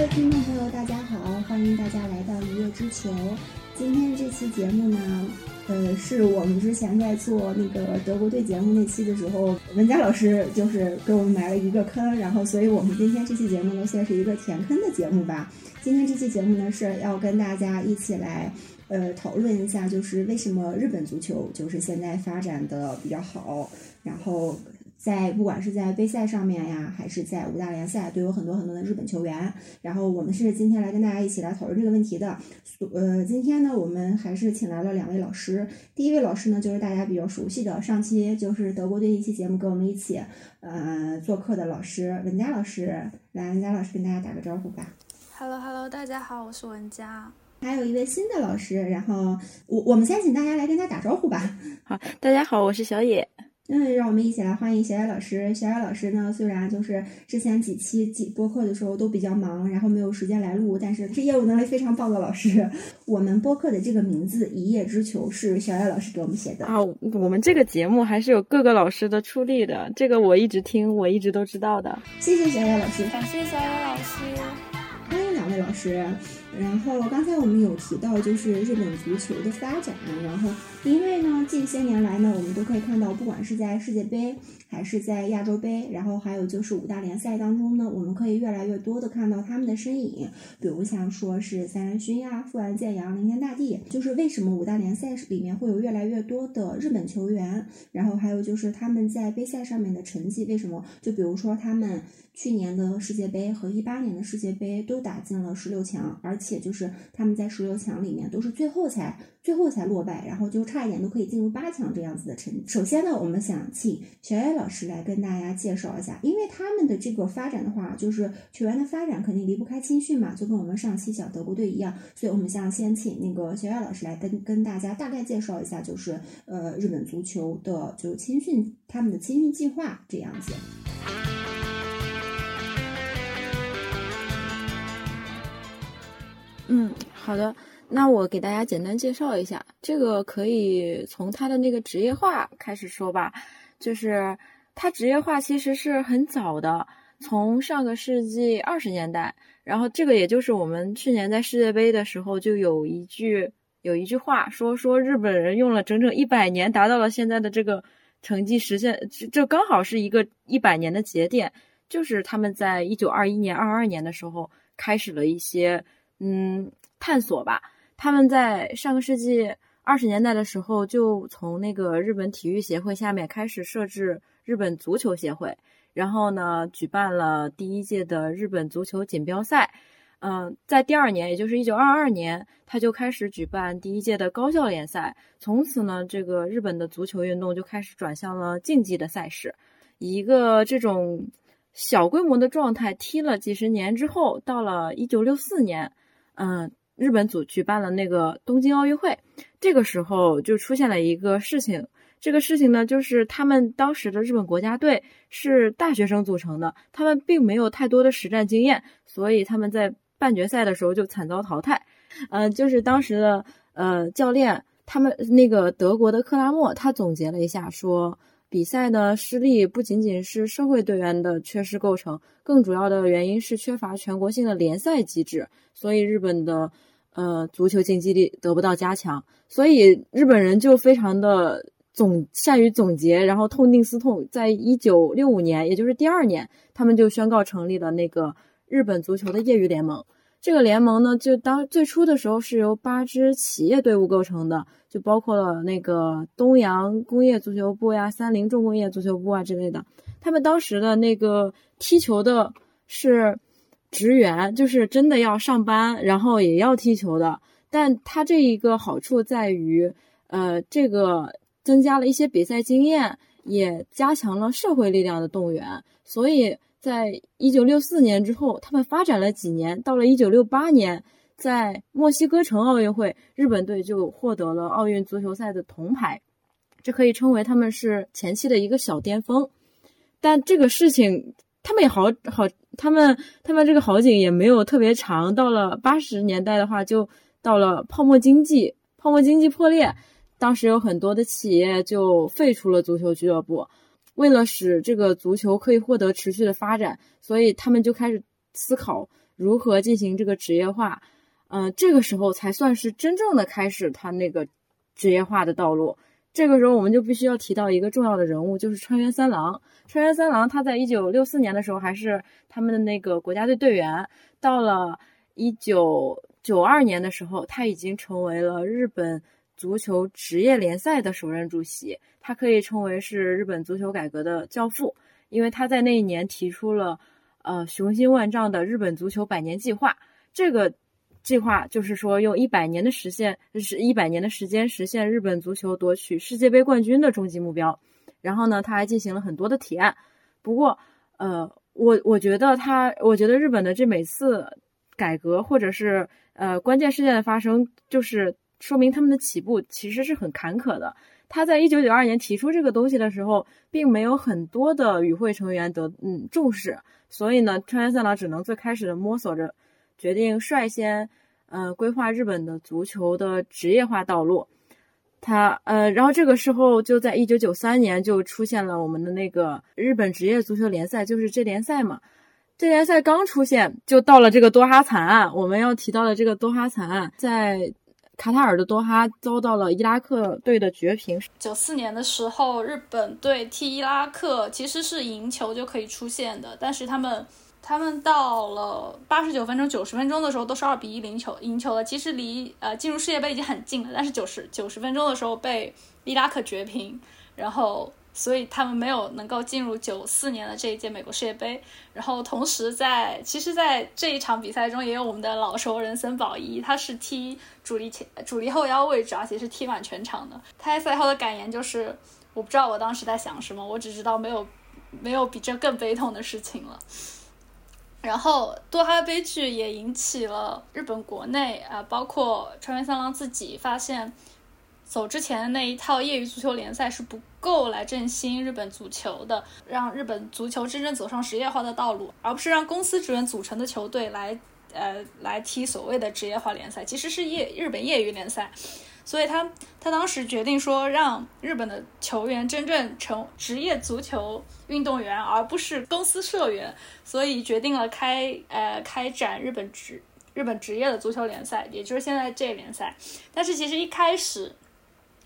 位听众朋友，大家好，欢迎大家来到一叶之球。今天这期节目呢，呃，是我们之前在做那个德国队节目那期的时候，文佳老师就是给我们埋了一个坑，然后，所以我们今天这期节目呢，算是一个填坑的节目吧。今天这期节目呢，是要跟大家一起来，呃，讨论一下，就是为什么日本足球就是现在发展的比较好，然后。在不管是在杯赛上面呀，还是在五大联赛，都有很多很多的日本球员。然后我们是今天来跟大家一起来讨论这个问题的。呃，今天呢，我们还是请来了两位老师。第一位老师呢，就是大家比较熟悉的，上期就是德国队一期节目跟我们一起呃做客的老师文佳老师。来，文佳老师跟大家打个招呼吧。Hello Hello，大家好，我是文佳。还有一位新的老师，然后我我们先请大家来跟他打招呼吧。好，大家好，我是小野。嗯，让我们一起来欢迎小雅老师。小雅老师呢，虽然就是之前几期几播客的时候都比较忙，然后没有时间来录，但是是业务能力非常棒的老师。我们播客的这个名字《一叶知秋》是小雅老师给我们写的啊。我们这个节目还是有各个老师的出力的，这个我一直听，我一直都知道的。谢谢小雅老师，感谢小雅老师，欢迎两位老师。然后刚才我们有提到，就是日本足球的发展。然后因为呢，近些年来呢，我们都可以看到，不管是在世界杯还是在亚洲杯，然后还有就是五大联赛当中呢，我们可以越来越多的看到他们的身影。比如像说是三人勋呀、富安健洋、林田大地，就是为什么五大联赛里面会有越来越多的日本球员？然后还有就是他们在杯赛上面的成绩，为什么？就比如说他们。去年的世界杯和一八年的世界杯都打进了十六强，而且且就是他们在十六强里面都是最后才最后才落败，然后就差一点都可以进入八强这样子的成绩。首先呢，我们想请小野老师来跟大家介绍一下，因为他们的这个发展的话，就是球员的发展肯定离不开青训嘛，就跟我们上期讲德国队一样，所以我们想先请那个小野老师来跟跟大家大概介绍一下，就是呃日本足球的就青训他们的青训计划这样子。嗯，好的，那我给大家简单介绍一下，这个可以从他的那个职业化开始说吧。就是他职业化其实是很早的，从上个世纪二十年代，然后这个也就是我们去年在世界杯的时候就有一句有一句话说说日本人用了整整一百年达到了现在的这个成绩，实现这刚好是一个一百年的节点，就是他们在一九二一年、二二年的时候开始了一些。嗯，探索吧。他们在上个世纪二十年代的时候，就从那个日本体育协会下面开始设置日本足球协会，然后呢，举办了第一届的日本足球锦标赛。嗯，在第二年，也就是一九二二年，他就开始举办第一届的高校联赛。从此呢，这个日本的足球运动就开始转向了竞技的赛事。一个这种小规模的状态踢了几十年之后，到了一九六四年。嗯，日本组举办了那个东京奥运会，这个时候就出现了一个事情。这个事情呢，就是他们当时的日本国家队是大学生组成的，他们并没有太多的实战经验，所以他们在半决赛的时候就惨遭淘汰。呃，就是当时的呃教练，他们那个德国的克拉默，他总结了一下说。比赛呢失利不仅仅是社会队员的缺失构成，更主要的原因是缺乏全国性的联赛机制，所以日本的呃足球竞技力得不到加强，所以日本人就非常的总善于总结，然后痛定思痛，在一九六五年，也就是第二年，他们就宣告成立了那个日本足球的业余联盟。这个联盟呢，就当最初的时候是由八支企业队伍构成的，就包括了那个东洋工业足球部呀、三菱重工业足球部啊之类的。他们当时的那个踢球的是职员，就是真的要上班，然后也要踢球的。但他这一个好处在于，呃，这个增加了一些比赛经验，也加强了社会力量的动员，所以。在一九六四年之后，他们发展了几年，到了一九六八年，在墨西哥城奥运会，日本队就获得了奥运足球赛的铜牌，这可以称为他们是前期的一个小巅峰。但这个事情，他们也好好，他们他们这个好景也没有特别长。到了八十年代的话，就到了泡沫经济，泡沫经济破裂，当时有很多的企业就废除了足球俱乐部。为了使这个足球可以获得持续的发展，所以他们就开始思考如何进行这个职业化，嗯，这个时候才算是真正的开始他那个职业化的道路。这个时候我们就必须要提到一个重要的人物，就是川原三郎。川原三郎他在一九六四年的时候还是他们的那个国家队队员，到了一九九二年的时候，他已经成为了日本足球职业联赛的首任主席，他可以称为是日本足球改革的教父，因为他在那一年提出了呃雄心万丈的日本足球百年计划，这个。计划就是说，用一百年的实现，是一百年的时间实现日本足球夺取世界杯冠军的终极目标。然后呢，他还进行了很多的提案。不过，呃，我我觉得他，我觉得日本的这每次改革或者是呃关键事件的发生，就是说明他们的起步其实是很坎坷的。他在一九九二年提出这个东西的时候，并没有很多的与会成员得嗯重视，所以呢，川原三郎只能最开始的摸索着。决定率先，呃，规划日本的足球的职业化道路。他，呃，然后这个时候就在一九九三年就出现了我们的那个日本职业足球联赛，就是这联赛嘛。这联赛刚出现，就到了这个多哈惨案。我们要提到的这个多哈惨案，在卡塔尔的多哈遭到了伊拉克队的绝平。九四年的时候，日本队踢伊拉克其实是赢球就可以出线的，但是他们。他们到了八十九分钟、九十分钟的时候，都是二比一赢球赢球了。其实离呃进入世界杯已经很近了，但是九十九十分钟的时候被伊拉克绝平，然后所以他们没有能够进入九四年的这一届美国世界杯。然后同时在其实，在这一场比赛中也有我们的老熟人森保一，他是踢主力前主力后腰位置，而且是踢满全场的。他在赛后的感言就是：我不知道我当时在想什么，我只知道没有没有比这更悲痛的事情了。然后多哈悲剧也引起了日本国内啊，包括川原三郎自己发现，走之前的那一套业余足球联赛是不够来振兴日本足球的，让日本足球真正走上职业化的道路，而不是让公司职员组成的球队来呃来踢所谓的职业化联赛，其实是业日本业余联赛。所以他他当时决定说，让日本的球员真正成职业足球运动员，而不是公司社员。所以决定了开呃开展日本职日本职业的足球联赛，也就是现在这联赛。但是其实一开始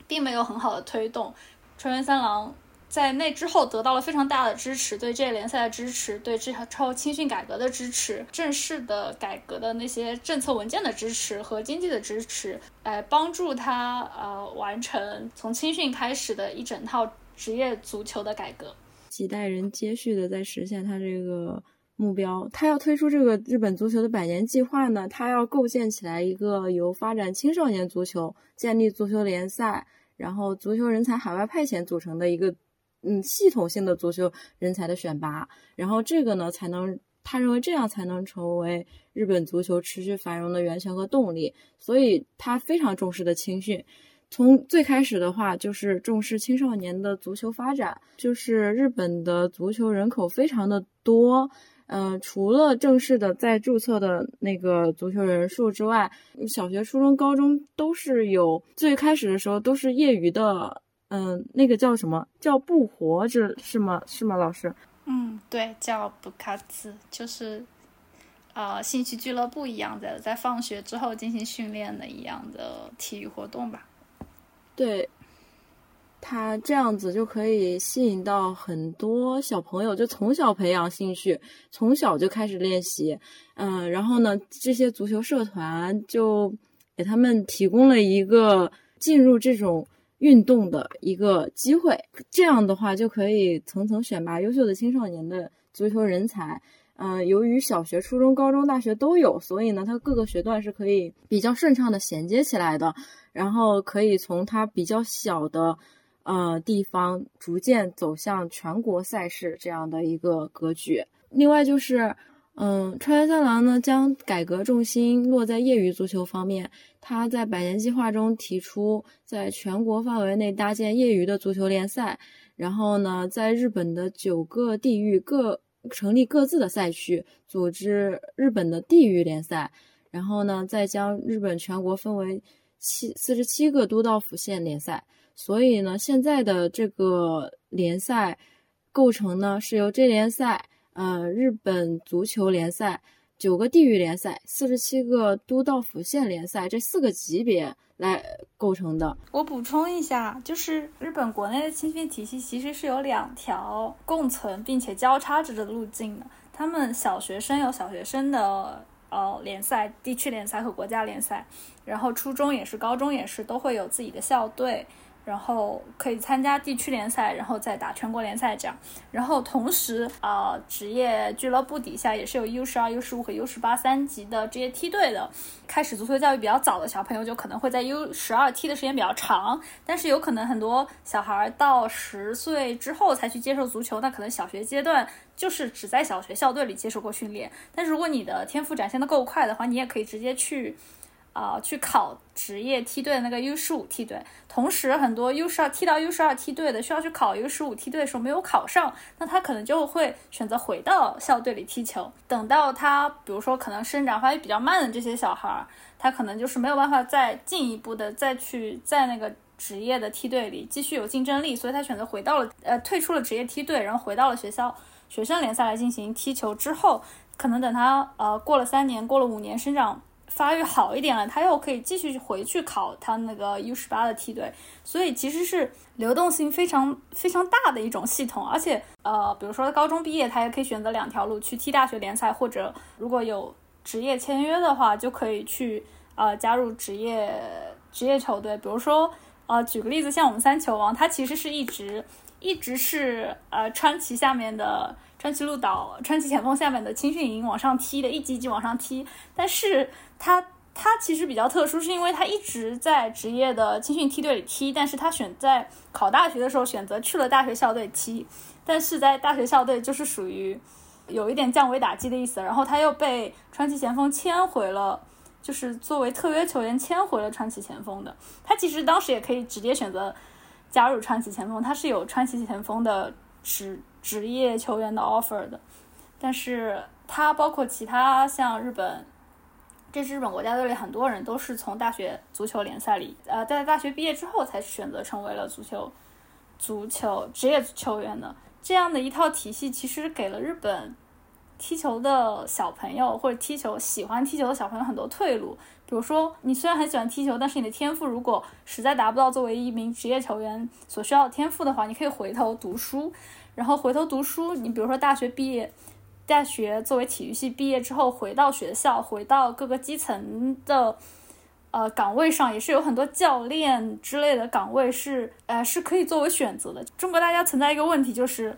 并没有很好的推动，川原三郎。在那之后得到了非常大的支持，对这联赛的支持，对这超青训改革的支持，正式的改革的那些政策文件的支持和经济的支持，来帮助他呃完成从青训开始的一整套职业足球的改革。几代人接续的在实现他这个目标。他要推出这个日本足球的百年计划呢，他要构建起来一个由发展青少年足球、建立足球联赛，然后足球人才海外派遣组成的一个。嗯，系统性的足球人才的选拔，然后这个呢，才能他认为这样才能成为日本足球持续繁荣的源泉和动力，所以他非常重视的青训。从最开始的话，就是重视青少年的足球发展。就是日本的足球人口非常的多，嗯，除了正式的在注册的那个足球人数之外，小学、初中、高中都是有。最开始的时候都是业余的。嗯，那个叫什么叫不活着是吗？是吗，老师？嗯，对，叫不卡兹，就是呃兴趣俱乐部一样的，在放学之后进行训练的一样的体育活动吧。对，他这样子就可以吸引到很多小朋友，就从小培养兴趣，从小就开始练习。嗯，然后呢，这些足球社团就给他们提供了一个进入这种。运动的一个机会，这样的话就可以层层选拔优秀的青少年的足球人才。嗯，由于小学、初中、高中、大学都有，所以呢，它各个学段是可以比较顺畅的衔接起来的。然后可以从它比较小的呃地方逐渐走向全国赛事这样的一个格局。另外就是。嗯，川原三郎呢将改革重心落在业余足球方面。他在百年计划中提出，在全国范围内搭建业余的足球联赛，然后呢，在日本的九个地域各成立各自的赛区，组织日本的地域联赛，然后呢，再将日本全国分为七四十七个都道府县联赛。所以呢，现在的这个联赛构成呢是由这联赛。呃，日本足球联赛、九个地域联赛、四十七个都道府县联赛这四个级别来构成的。我补充一下，就是日本国内的青训体系其实是有两条共存并且交叉着的路径的。他们小学生有小学生的呃联赛、地区联赛和国家联赛，然后初中也是、高中也是，都会有自己的校队。然后可以参加地区联赛，然后再打全国联赛这样。然后同时，呃，职业俱乐部底下也是有 U 十二、U 十五和 U 十八三级的职业梯队的。开始足球教育比较早的小朋友，就可能会在 U 十二踢的时间比较长。但是有可能很多小孩到十岁之后才去接受足球，那可能小学阶段就是只在小学校队里接受过训练。但是如果你的天赋展现的够快的话，你也可以直接去。啊，去考职业梯队的那个 U 十五梯队，同时很多 U 十二踢到 U 十二梯队的需要去考 U 十五梯队的时候没有考上，那他可能就会选择回到校队里踢球。等到他，比如说可能生长发育比较慢的这些小孩儿，他可能就是没有办法再进一步的再去在那个职业的梯队里继续有竞争力，所以他选择回到了呃退出了职业梯队，然后回到了学校学生联赛来进行踢球。之后可能等他呃过了三年，过了五年，生长。发育好一点了，他又可以继续回去考他那个 U 十八的梯队，所以其实是流动性非常非常大的一种系统。而且，呃，比如说高中毕业，他也可以选择两条路去踢大学联赛，或者如果有职业签约的话，就可以去呃加入职业职业球队。比如说，呃，举个例子，像我们三球王，他其实是一直一直是呃川崎下面的。川崎鹿岛、川崎前锋下面的青训营往上踢的，一级一级往上踢。但是他他其实比较特殊，是因为他一直在职业的青训梯队里踢，但是他选在考大学的时候选择去了大学校队踢，但是在大学校队就是属于有一点降维打击的意思。然后他又被川崎前锋签回了，就是作为特约球员签回了川崎前锋的。他其实当时也可以直接选择加入川崎前锋，他是有川崎前锋的职。职业球员的 offer 的，但是他包括其他像日本，这支日本国家队里很多人都是从大学足球联赛里，呃，在大学毕业之后才选择成为了足球足球职业球员的。这样的一套体系，其实给了日本踢球的小朋友或者踢球喜欢踢球的小朋友很多退路。比如说，你虽然很喜欢踢球，但是你的天赋如果实在达不到作为一名职业球员所需要的天赋的话，你可以回头读书。然后回头读书，你比如说大学毕业，大学作为体育系毕业之后，回到学校，回到各个基层的呃岗位上，也是有很多教练之类的岗位是呃是可以作为选择的。中国大家存在一个问题就是，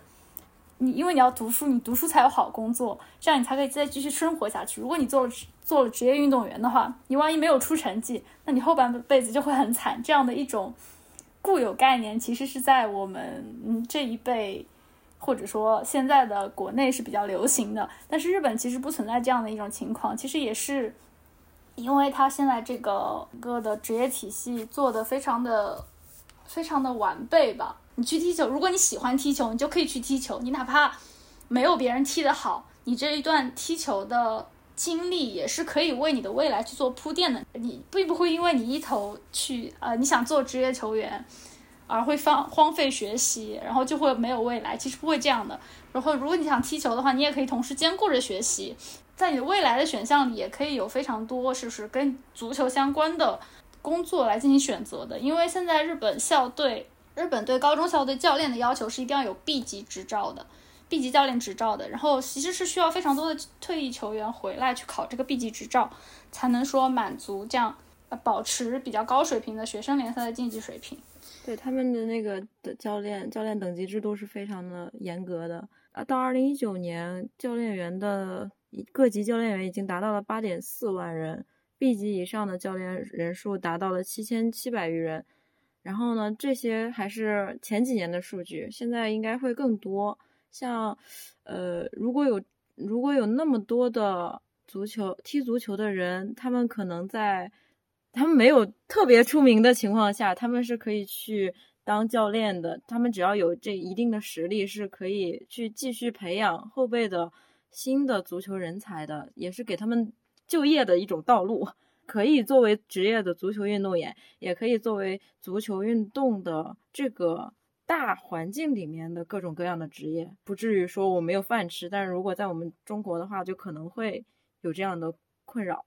你因为你要读书，你读书才有好工作，这样你才可以再继续生活下去。如果你做了做了职业运动员的话，你万一没有出成绩，那你后半辈子就会很惨。这样的一种固有概念，其实是在我们这一辈。或者说现在的国内是比较流行的，但是日本其实不存在这样的一种情况。其实也是，因为他现在这个个的职业体系做的非常的非常的完备吧。你去踢球，如果你喜欢踢球，你就可以去踢球。你哪怕没有别人踢得好，你这一段踢球的经历也是可以为你的未来去做铺垫的。你并不会因为你一头去呃你想做职业球员。而会放荒废学习，然后就会没有未来。其实不会这样的。然后，如果你想踢球的话，你也可以同时兼顾着学习，在你未来的选项里也可以有非常多，是不是跟足球相关的工作来进行选择的？因为现在日本校队，日本对高中校队教练的要求是一定要有 B 级执照的，B 级教练执照的。然后其实是需要非常多的退役球员回来去考这个 B 级执照，才能说满足这样保持比较高水平的学生联赛的竞技水平。对他们的那个的教练，教练等级制度是非常的严格的啊。到二零一九年，教练员的各级教练员已经达到了八点四万人，B 级以上的教练人数达到了七千七百余人。然后呢，这些还是前几年的数据，现在应该会更多。像，呃，如果有如果有那么多的足球踢足球的人，他们可能在。他们没有特别出名的情况下，他们是可以去当教练的。他们只要有这一定的实力，是可以去继续培养后辈的新的足球人才的，也是给他们就业的一种道路。可以作为职业的足球运动员，也可以作为足球运动的这个大环境里面的各种各样的职业。不至于说我没有饭吃，但是如果在我们中国的话，就可能会有这样的困扰。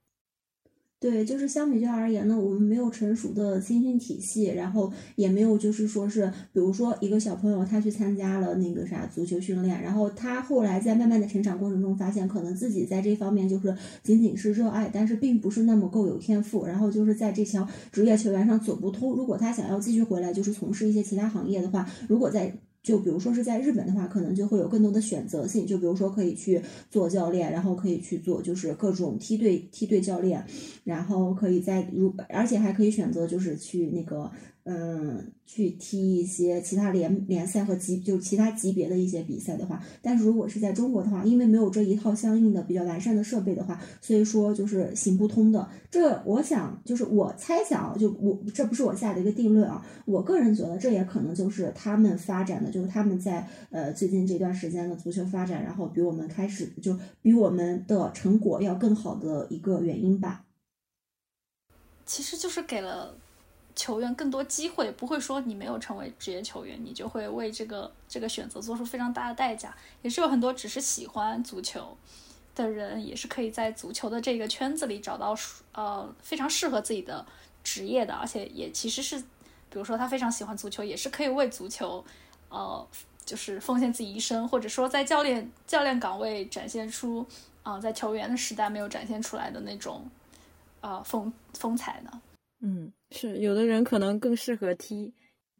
对，就是相比较而言呢，我们没有成熟的青训体系，然后也没有就是说是，比如说一个小朋友他去参加了那个啥足球训练，然后他后来在慢慢的成长过程中发现，可能自己在这方面就是仅仅是热爱，但是并不是那么够有天赋，然后就是在这条职业球员上走不通。如果他想要继续回来，就是从事一些其他行业的话，如果在就比如说是在日本的话，可能就会有更多的选择性。就比如说可以去做教练，然后可以去做就是各种梯队梯队教练，然后可以在如而且还可以选择就是去那个。嗯，去踢一些其他联联赛和级，就是其他级别的一些比赛的话，但是如果是在中国的话，因为没有这一套相应的比较完善的设备的话，所以说就是行不通的。这我想就是我猜想，就我这不是我下的一个定论啊，我个人觉得这也可能就是他们发展的，就是他们在呃最近这段时间的足球发展，然后比我们开始就比我们的成果要更好的一个原因吧。其实就是给了。球员更多机会，不会说你没有成为职业球员，你就会为这个这个选择做出非常大的代价。也是有很多只是喜欢足球的人，也是可以在足球的这个圈子里找到呃非常适合自己的职业的，而且也其实是，比如说他非常喜欢足球，也是可以为足球呃就是奉献自己一生，或者说在教练教练岗位展现出啊在球员的时代没有展现出来的那种啊风风采呢。嗯，是有的人可能更适合踢。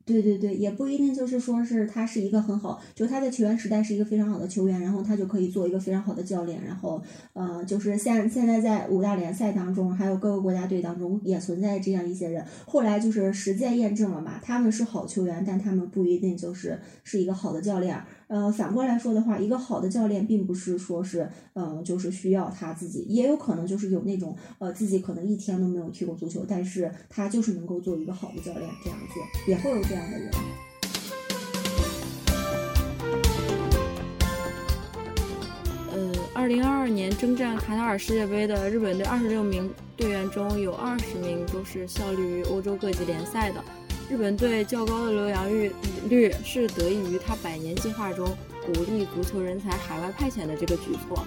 对对对，也不一定就是说是他是一个很好，就他在球员时代是一个非常好的球员，然后他就可以做一个非常好的教练，然后呃，就是现现在在五大联赛当中，还有各个国家队当中也存在这样一些人，后来就是实践验证了嘛，他们是好球员，但他们不一定就是是一个好的教练。呃，反过来说的话，一个好的教练并不是说是，嗯，就是需要他自己，也有可能就是有那种，呃，自己可能一天都没有踢过足球，但是他就是能够做一个好的教练，这样子也会有这样的人。呃，二零二二年征战卡塔尔世界杯的日本队二十六名队员中有二十名都是效力于欧洲各级联赛的。日本队较高的留洋率率是得益于他百年计划中鼓励足球人才海外派遣的这个举措。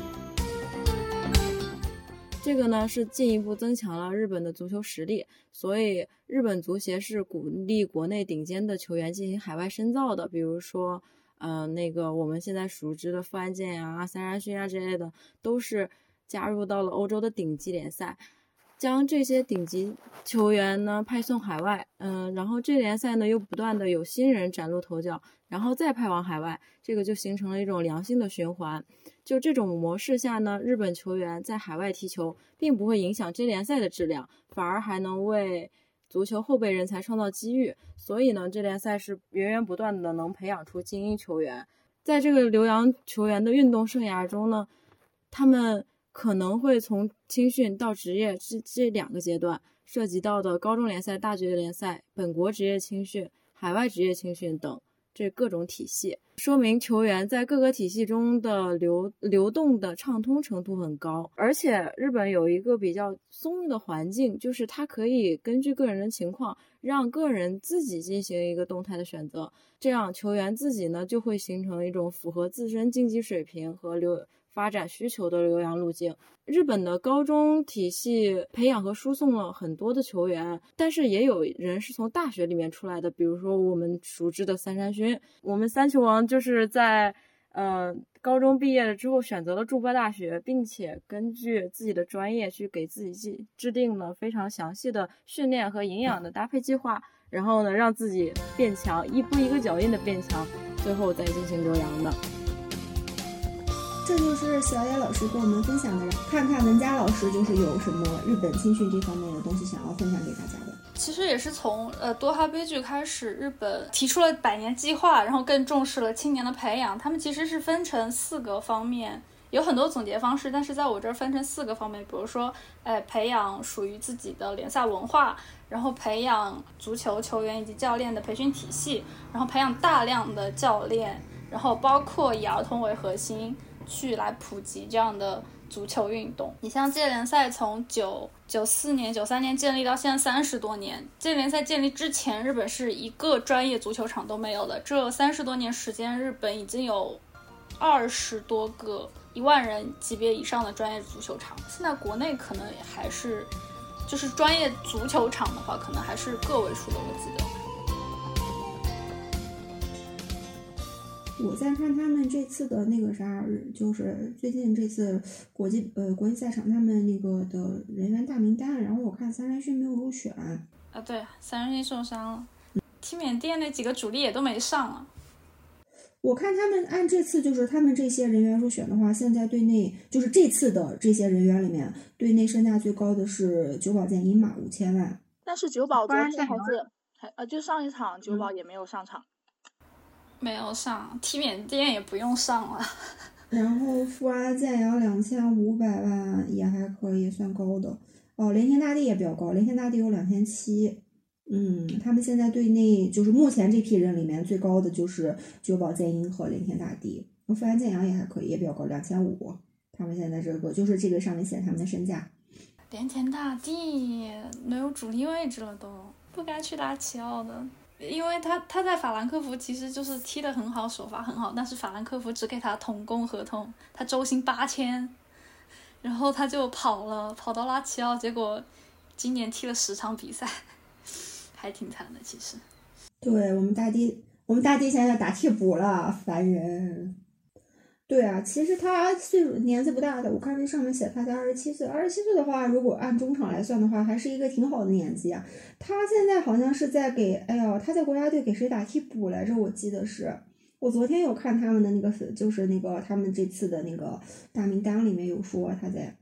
这个呢是进一步增强了日本的足球实力，所以日本足协是鼓励国内顶尖的球员进行海外深造的。比如说，呃，那个我们现在熟知的富安健呀、三山勋啊之类的，都是加入到了欧洲的顶级联赛。将这些顶级球员呢派送海外，嗯，然后这联赛呢又不断的有新人崭露头角，然后再派往海外，这个就形成了一种良性的循环。就这种模式下呢，日本球员在海外踢球，并不会影响这联赛的质量，反而还能为足球后备人才创造机遇。所以呢，这联赛是源源不断的能培养出精英球员。在这个留洋球员的运动生涯中呢，他们。可能会从青训到职业这这两个阶段涉及到的高中联赛、大学联赛、本国职业青训、海外职业青训等这各种体系，说明球员在各个体系中的流流动的畅通程度很高。而且日本有一个比较松的环境，就是它可以根据个人的情况，让个人自己进行一个动态的选择，这样球员自己呢就会形成一种符合自身竞技水平和流。发展需求的留洋路径，日本的高中体系培养和输送了很多的球员，但是也有人是从大学里面出来的，比如说我们熟知的三山勋，我们三球王就是在呃高中毕业了之后选择了筑波大学，并且根据自己的专业去给自己制制定了非常详细的训练和营养的搭配计划，然后呢让自己变强，一步一个脚印的变强，最后再进行留洋的。这就是小野老师跟我们分享的，看看文佳老师就是有什么日本青训这方面的东西想要分享给大家的。其实也是从呃多哈悲剧开始，日本提出了百年计划，然后更重视了青年的培养。他们其实是分成四个方面，有很多总结方式，但是在我这儿分成四个方面，比如说，哎，培养属于自己的联赛文化，然后培养足球球员以及教练的培训体系，然后培养大量的教练，然后包括以儿童为核心。去来普及这样的足球运动。你像这联赛从九九四年、九三年建立到现在三十多年，这联赛建立之前，日本是一个专业足球场都没有的。这三十多年时间，日本已经有二十多个一万人级别以上的专业足球场。现在国内可能还是，就是专业足球场的话，可能还是个位数的，我记得。我在看他们这次的那个啥，就是最近这次国际呃国际赛场他们那个的人员大名单，然后我看三人勋没有入选。啊，对，三人勋受伤了，踢缅甸那几个主力也都没上啊。我看他们按这次就是他们这些人员入选的话，现在队内就是这次的这些人员里面，队内身价最高的是九保剑一嘛，五千万。但是九保昨天还是还呃，就上一场九保也没有上场。没有上，踢缅甸也不用上了。然后富安建阳两千五百万也还可以，算高的。哦，连天大地也比较高，连天大地有两千七。嗯，他们现在队内就是目前这批人里面最高的就是九保剑英和连天大地。富安建阳也还可以，也比较高，两千五。他们现在这个就是这个上面写他们的身价。连天大地没有主力位置了，都不该去打奇奥的。因为他他在法兰克福其实就是踢得很好，首发很好，但是法兰克福只给他童工合同，他周薪八千，然后他就跑了，跑到拉齐奥，结果今年踢了十场比赛，还挺惨的其实。对我们大帝，我们大帝现在打替补了，烦人。对啊，其实他岁数年纪不大的，我看这上面写他才二十七岁。二十七岁的话，如果按中场来算的话，还是一个挺好的年纪啊。他现在好像是在给，哎呀，他在国家队给谁打替补来着？我记得是，我昨天有看他们的那个，就是那个他们这次的那个大名单里面有说他在，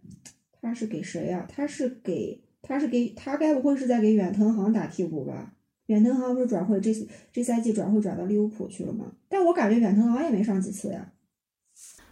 他是给谁呀？他是给，他是给他该不会是在给远藤航打替补吧？远藤航不是转会这次这赛季转会转到利物浦去了吗？但我感觉远藤航也没上几次呀。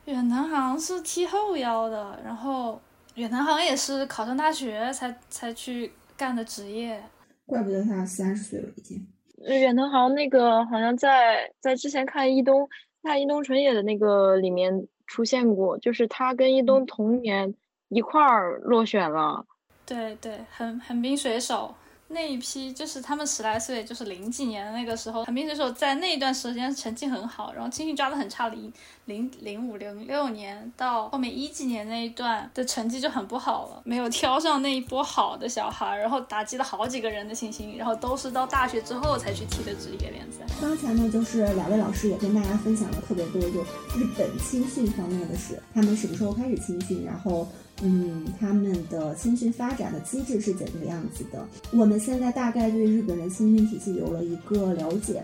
远藤航是踢后腰的，然后远藤航也是考上大学才才去干的职业，怪不得他三十岁了已经。远藤航那个好像在在之前看伊东看伊东纯也的那个里面出现过，就是他跟伊东同年一块儿落选了。对对，横横滨水手。那一批就是他们十来岁，就是零几年的那个时候，横滨水手在那一段时间成绩很好，然后青训抓的很差，零零零五零六年到后面一几年那一段的成绩就很不好了，没有挑上那一波好的小孩，然后打击了好几个人的信心，然后都是到大学之后才去踢的职业联赛。刚才呢，就是两位老师也跟大家分享了特别多就日本青训方面的事，他们什么时候开始青训，然后。嗯，他们的青训发展的机制是怎么样子的？我们现在大概对日本的青训体系有了一个了解。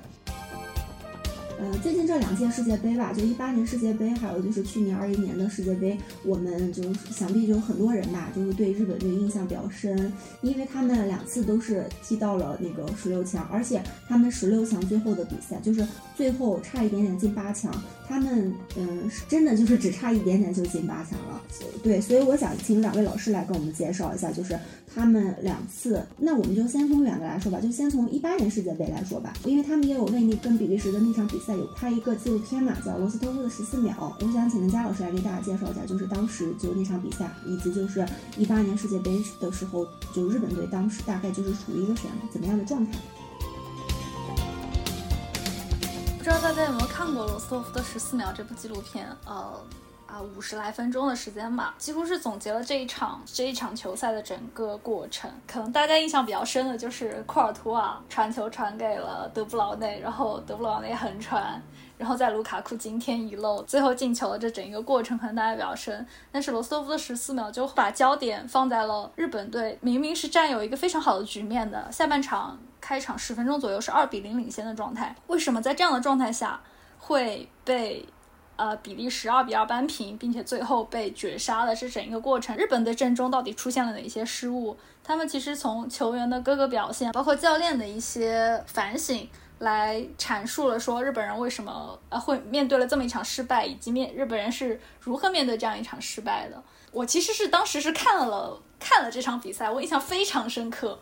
呃，最近这两届世界杯吧，就一八年世界杯，还有就是去年二一年的世界杯，我们就想必就很多人吧，就是对日本队印象比较深，因为他们两次都是踢到了那个十六强，而且他们十六强最后的比赛就是最后差一点点进八强。他们嗯，真的就是只差一点点就进八强了。对，所以我想请两位老师来跟我们介绍一下，就是他们两次。那我们就先从远的来说吧，就先从一八年世界杯来说吧，因为他们也有为那跟比利时的那场比赛有拍一个纪录片嘛，叫《罗斯托夫的十四秒》。我想请佳老师来给大家介绍一下，就是当时就那场比赛，以及就是一八年世界杯的时候，就日本队当时大概就是处于一个怎样怎么样的状态。不知道大家有没有看过罗斯托夫的十四秒这部纪录片？呃，啊，五十来分钟的时间吧，几乎是总结了这一场这一场球赛的整个过程。可能大家印象比较深的就是库尔图瓦传球传给了德布劳内，然后德布劳内横传，然后在卢卡库惊天一漏，最后进球的这整一个过程可能大家比较深。但是罗斯托夫的十四秒就把焦点放在了日本队明明是占有一个非常好的局面的下半场。开场十分钟左右是二比零领先的状态，为什么在这样的状态下会被呃比利时二比二扳平，并且最后被绝杀的这整一个过程？日本队阵中到底出现了哪些失误？他们其实从球员的各个表现，包括教练的一些反省，来阐述了说日本人为什么呃会面对了这么一场失败，以及面日本人是如何面对这样一场失败的。我其实是当时是看了看了这场比赛，我印象非常深刻。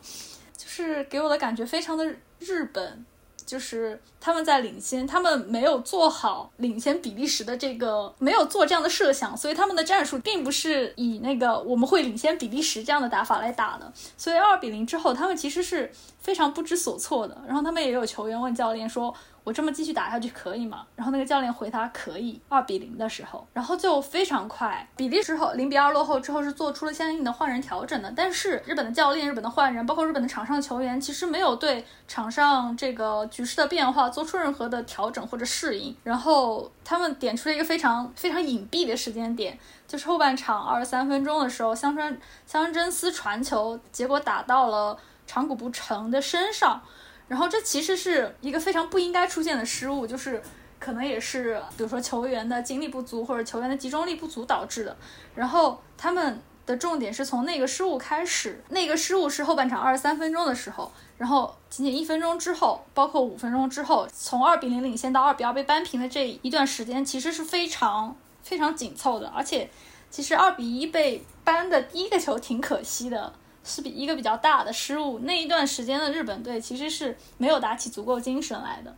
就是给我的感觉非常的日本，就是他们在领先，他们没有做好领先比利时的这个，没有做这样的设想，所以他们的战术并不是以那个我们会领先比利时这样的打法来打的。所以二比零之后，他们其实是非常不知所措的。然后他们也有球员问教练说：“我这么继续打下去可以吗？然后那个教练回答可以，二比零的时候，然后就非常快，比利时后零比二落后之后是做出了相应的换人调整的，但是日本的教练、日本的换人，包括日本的场上球员，其实没有对场上这个局势的变化做出任何的调整或者适应，然后他们点出了一个非常非常隐蔽的时间点，就是后半场二十三分钟的时候，香川香川真司传球，结果打到了长谷部诚的身上。然后这其实是一个非常不应该出现的失误，就是可能也是比如说球员的精力不足或者球员的集中力不足导致的。然后他们的重点是从那个失误开始，那个失误是后半场二十三分钟的时候，然后仅仅一分钟之后，包括五分钟之后，从二比零领先到二比二被扳平的这一段时间，其实是非常非常紧凑的。而且其实二比一被扳的第一个球挺可惜的。是比一个比较大的失误，那一段时间的日本队其实是没有打起足够精神来的。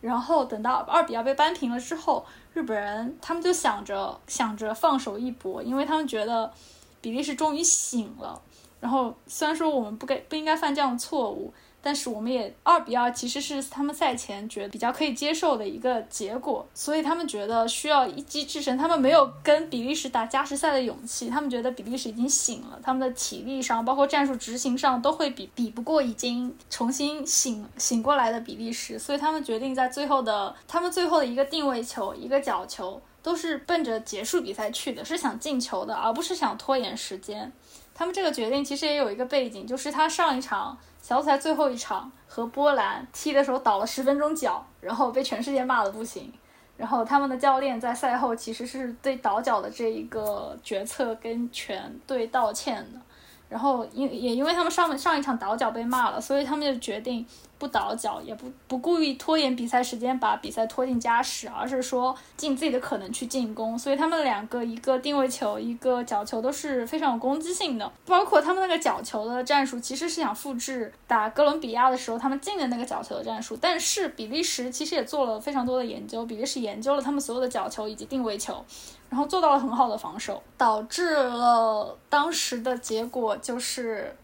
然后等到二比二被扳平了之后，日本人他们就想着想着放手一搏，因为他们觉得比利时终于醒了。然后虽然说我们不该不应该犯这样的错误。但是我们也二比二，其实是他们赛前觉得比较可以接受的一个结果，所以他们觉得需要一击制胜。他们没有跟比利时打加时赛的勇气，他们觉得比利时已经醒了，他们的体力上，包括战术执行上都会比比不过已经重新醒醒过来的比利时，所以他们决定在最后的他们最后的一个定位球、一个角球，都是奔着结束比赛去的，是想进球的，而不是想拖延时间。他们这个决定其实也有一个背景，就是他上一场。小组赛最后一场和波兰踢的时候倒了十分钟脚，然后被全世界骂的不行。然后他们的教练在赛后其实是对倒脚的这一个决策跟全队道歉的。然后因也因为他们上上一场倒脚被骂了，所以他们就决定。不倒脚，也不不故意拖延比赛时间，把比赛拖进加时，而是说尽自己的可能去进攻。所以他们两个，一个定位球，一个角球，都是非常有攻击性的。包括他们那个角球的战术，其实是想复制打哥伦比亚的时候他们进的那个角球的战术。但是比利时其实也做了非常多的研究，比利时研究了他们所有的角球以及定位球，然后做到了很好的防守，导致了当时的结果就是。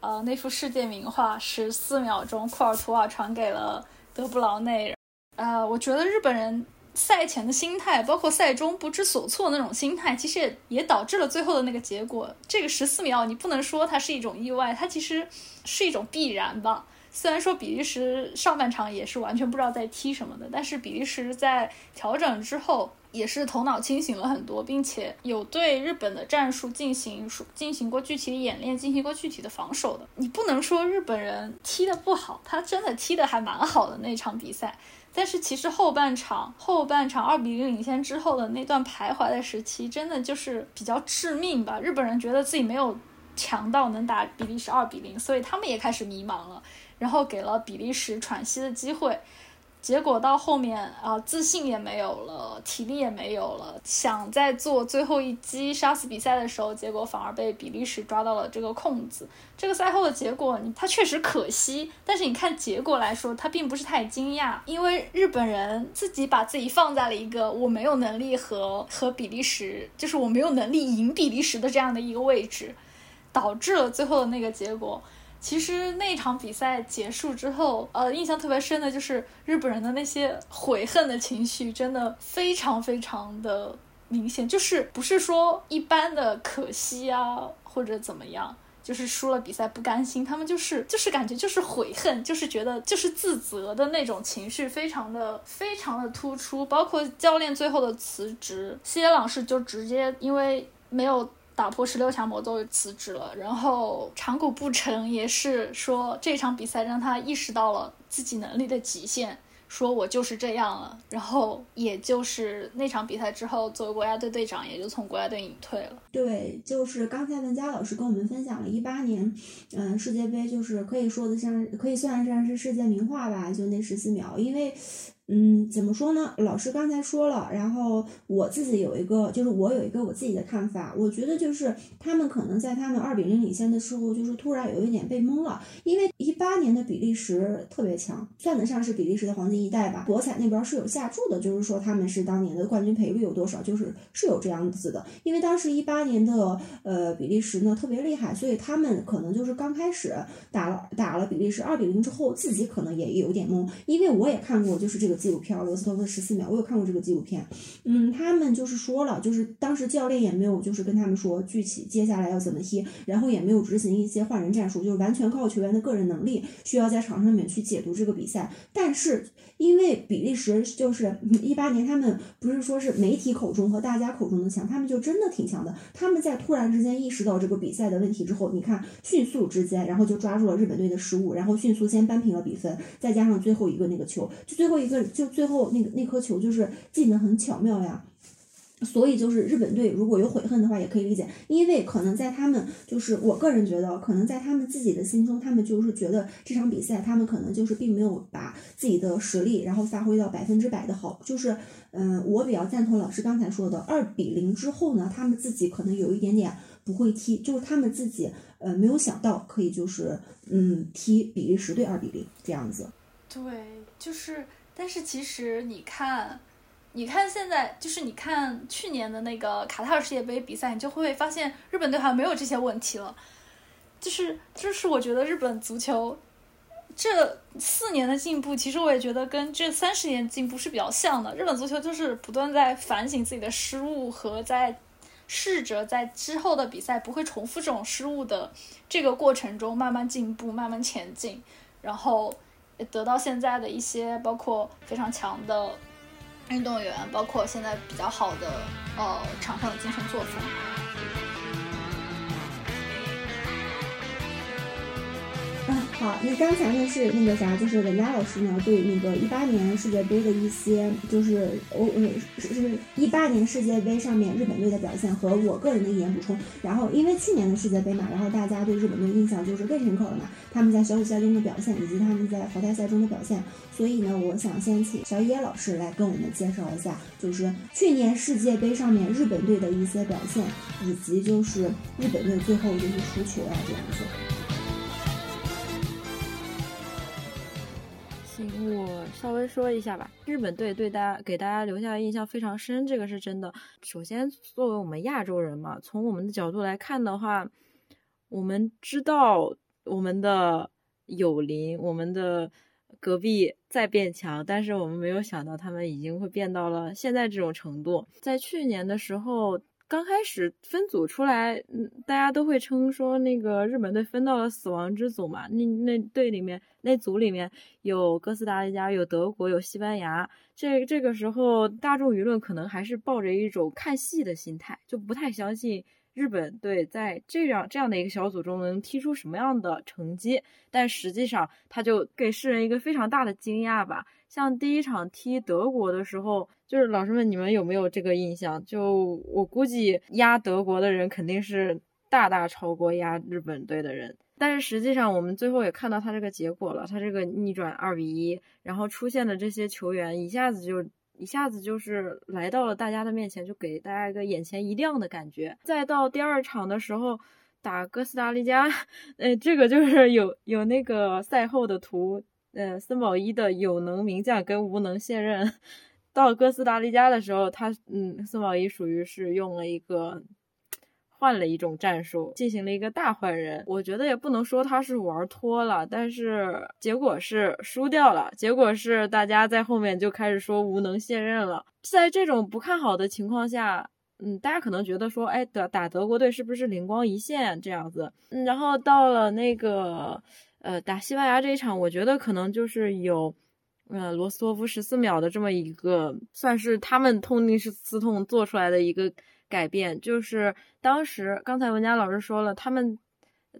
呃，那幅世界名画十四秒钟，库尔图瓦传给了德布劳内。呃，我觉得日本人赛前的心态，包括赛中不知所措那种心态，其实也也导致了最后的那个结果。这个十四秒，你不能说它是一种意外，它其实是一种必然吧。虽然说比利时上半场也是完全不知道在踢什么的，但是比利时在调整之后。也是头脑清醒了很多，并且有对日本的战术进行进行过具体的演练，进行过具体的防守的。你不能说日本人踢得不好，他真的踢得还蛮好的那场比赛。但是其实后半场后半场二比零领先之后的那段徘徊的时期，真的就是比较致命吧。日本人觉得自己没有强到能打比利时二比零，所以他们也开始迷茫了，然后给了比利时喘息的机会。结果到后面啊，自信也没有了，体力也没有了，想在做最后一击杀死比赛的时候，结果反而被比利时抓到了这个空子。这个赛后的结果，他确实可惜，但是你看结果来说，他并不是太惊讶，因为日本人自己把自己放在了一个我没有能力和和比利时，就是我没有能力赢比利时的这样的一个位置，导致了最后的那个结果。其实那场比赛结束之后，呃，印象特别深的就是日本人的那些悔恨的情绪，真的非常非常的明显。就是不是说一般的可惜啊，或者怎么样，就是输了比赛不甘心，他们就是就是感觉就是悔恨，就是觉得就是自责的那种情绪，非常的非常的突出。包括教练最后的辞职，西野朗是就直接因为没有。打破十六强魔咒辞职了，然后长谷部成也是说这场比赛让他意识到了自己能力的极限，说我就是这样了。然后也就是那场比赛之后，作为国家队队长，也就从国家队隐退了。对，就是刚才文佳老师跟我们分享了一八年，嗯，世界杯就是可以说的像可以算得上是世界名画吧，就那十四秒，因为。嗯，怎么说呢？老师刚才说了，然后我自己有一个，就是我有一个我自己的看法。我觉得就是他们可能在他们二比零领先的时候，就是突然有一点被蒙了。因为一八年的比利时特别强，算得上是比利时的黄金一代吧。博彩那边是有下注的，就是说他们是当年的冠军赔率有多少，就是是有这样子的。因为当时一八年的呃比利时呢特别厉害，所以他们可能就是刚开始打了打了比利时二比零之后，自己可能也有点懵。因为我也看过，就是这个。纪录片罗斯托夫的十四秒，我有看过这个纪录片。嗯，他们就是说了，就是当时教练也没有就是跟他们说具体接下来要怎么踢，然后也没有执行一些换人战术，就是完全靠球员的个人能力，需要在场上面去解读这个比赛。但是因为比利时就是一八年，他们不是说是媒体口中和大家口中的强，他们就真的挺强的。他们在突然之间意识到这个比赛的问题之后，你看迅速之间，然后就抓住了日本队的失误，然后迅速先扳平了比分，再加上最后一个那个球，就最后一个。就最后那个那颗球就是进的很巧妙呀，所以就是日本队如果有悔恨的话也可以理解，因为可能在他们就是我个人觉得，可能在他们自己的心中，他们就是觉得这场比赛他们可能就是并没有把自己的实力然后发挥到百分之百的好，就是嗯，我比较赞同老师刚才说的二比零之后呢，他们自己可能有一点点不会踢，就是他们自己呃没有想到可以就是嗯踢比利时队二比零这样子，对，就是。但是其实你看，你看现在就是你看去年的那个卡塔尔世界杯比赛，你就会发现日本队好像没有这些问题了。就是就是我觉得日本足球这四年的进步，其实我也觉得跟这三十年进步是比较像的。日本足球就是不断在反省自己的失误和在试着在之后的比赛不会重复这种失误的这个过程中慢慢进步、慢慢前进，然后。得到现在的一些，包括非常强的运动员，包括现在比较好的呃场上的精神作风。好，那刚才呢是那个啥，就是文佳老师呢对那个一八年世界杯的一些，就是欧呃是是一八年世界杯上面日本队的表现和我个人的一点补充。然后因为去年的世界杯嘛，然后大家对日本队印象就是更深刻了嘛，他们在小组赛中的表现以及他们在淘汰赛中的表现。所以呢，我想先请小野老师来跟我们介绍一下，就是去年世界杯上面日本队的一些表现，以及就是日本队最后就是输球啊这样子。我稍微说一下吧，日本队对大家给大家留下的印象非常深，这个是真的。首先，作为我们亚洲人嘛，从我们的角度来看的话，我们知道我们的友邻、我们的隔壁在变强，但是我们没有想到他们已经会变到了现在这种程度。在去年的时候。刚开始分组出来，嗯，大家都会称说那个日本队分到了死亡之组嘛。那那队里面那组里面有哥斯达黎加，有德国，有西班牙。这这个时候，大众舆论可能还是抱着一种看戏的心态，就不太相信日本队在这样这样的一个小组中能踢出什么样的成绩。但实际上，他就给世人一个非常大的惊讶吧。像第一场踢德国的时候。就是老师们，你们有没有这个印象？就我估计压德国的人肯定是大大超过压日本队的人，但是实际上我们最后也看到他这个结果了，他这个逆转二比一，然后出现的这些球员一下子就一下子就是来到了大家的面前，就给大家一个眼前一亮的感觉。再到第二场的时候打哥斯达黎加，呃，这个就是有有那个赛后的图，呃，森保一的有能名将跟无能现任。到哥斯达黎加的时候，他嗯，森宝一属于是用了一个换了一种战术，进行了一个大换人。我觉得也不能说他是玩脱了，但是结果是输掉了。结果是大家在后面就开始说无能卸任了。在这种不看好的情况下，嗯，大家可能觉得说，哎，打打德国队是不是灵光一现这样子？嗯，然后到了那个呃打西班牙这一场，我觉得可能就是有。呃，罗斯托夫十四秒的这么一个，算是他们痛定思痛做出来的一个改变。就是当时刚才文佳老师说了，他们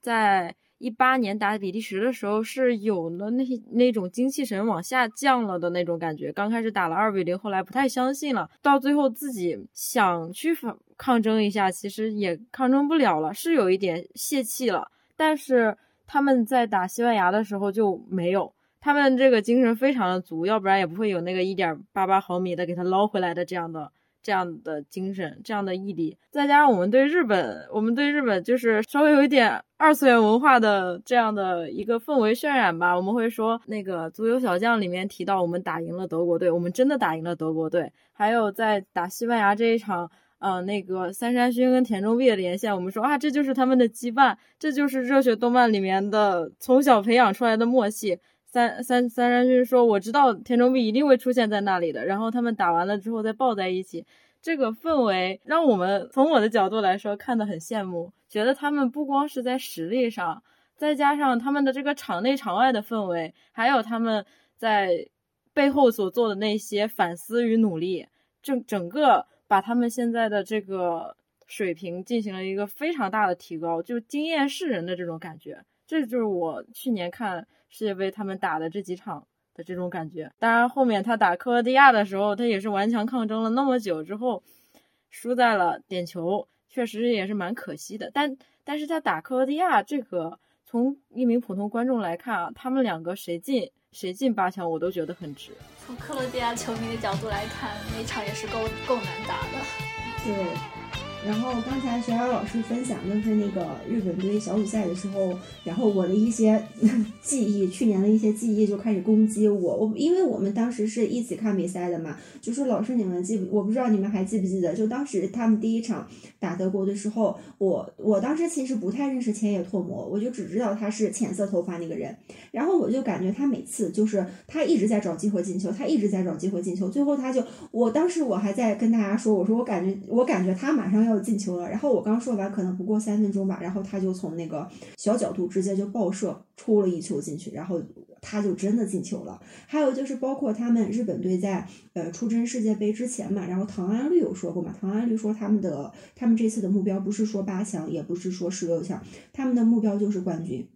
在一八年打比利时的时候是有了那那种精气神往下降了的那种感觉。刚开始打了二比零，后来不太相信了，到最后自己想去反抗争一下，其实也抗争不了了，是有一点泄气了。但是他们在打西班牙的时候就没有。他们这个精神非常的足，要不然也不会有那个一点八八毫米的给他捞回来的这样的。这样的精神，这样的毅力，再加上我们对日本，我们对日本就是稍微有一点二次元文化的这样的一个氛围渲染吧。我们会说，那个足球小将里面提到我们打赢了德国队，我们真的打赢了德国队。还有在打西班牙这一场，呃，那个三山勋跟田中碧的连线，我们说啊，这就是他们的羁绊，这就是热血动漫里面的从小培养出来的默契。三三三山君说：“我知道田中碧一定会出现在那里的。”然后他们打完了之后再抱在一起，这个氛围让我们从我的角度来说看得很羡慕，觉得他们不光是在实力上，再加上他们的这个场内场外的氛围，还有他们在背后所做的那些反思与努力，整整个把他们现在的这个水平进行了一个非常大的提高，就惊艳世人的这种感觉。这就是我去年看。世界杯他们打的这几场的这种感觉，当然后面他打克罗地亚的时候，他也是顽强抗争了那么久之后，输在了点球，确实也是蛮可惜的。但但是他打克罗地亚这个，从一名普通观众来看啊，他们两个谁进谁进八强，我都觉得很值。从克罗地亚球迷的角度来看，那场也是够够难打的。对。然后刚才学瑶老师分享的是那个日本队小组赛的时候，然后我的一些 记忆，去年的一些记忆就开始攻击我。我因为我们当时是一起看比赛的嘛，就说老师你们记不？我不知道你们还记不记得，就当时他们第一场打德国的时候，我我当时其实不太认识千叶拓磨，我就只知道他是浅色头发那个人。然后我就感觉他每次就是他一直在找机会进球，他一直在找机会进球，最后他就，我当时我还在跟大家说，我说我感觉我感觉他马上。要进球了，然后我刚说完，可能不过三分钟吧，然后他就从那个小角度直接就爆射出了一球进去，然后他就真的进球了。还有就是包括他们日本队在呃出征世界杯之前嘛，然后唐安绿有说过嘛，唐安绿说他们的他们这次的目标不是说八强，也不是说十六强，他们的目标就是冠军。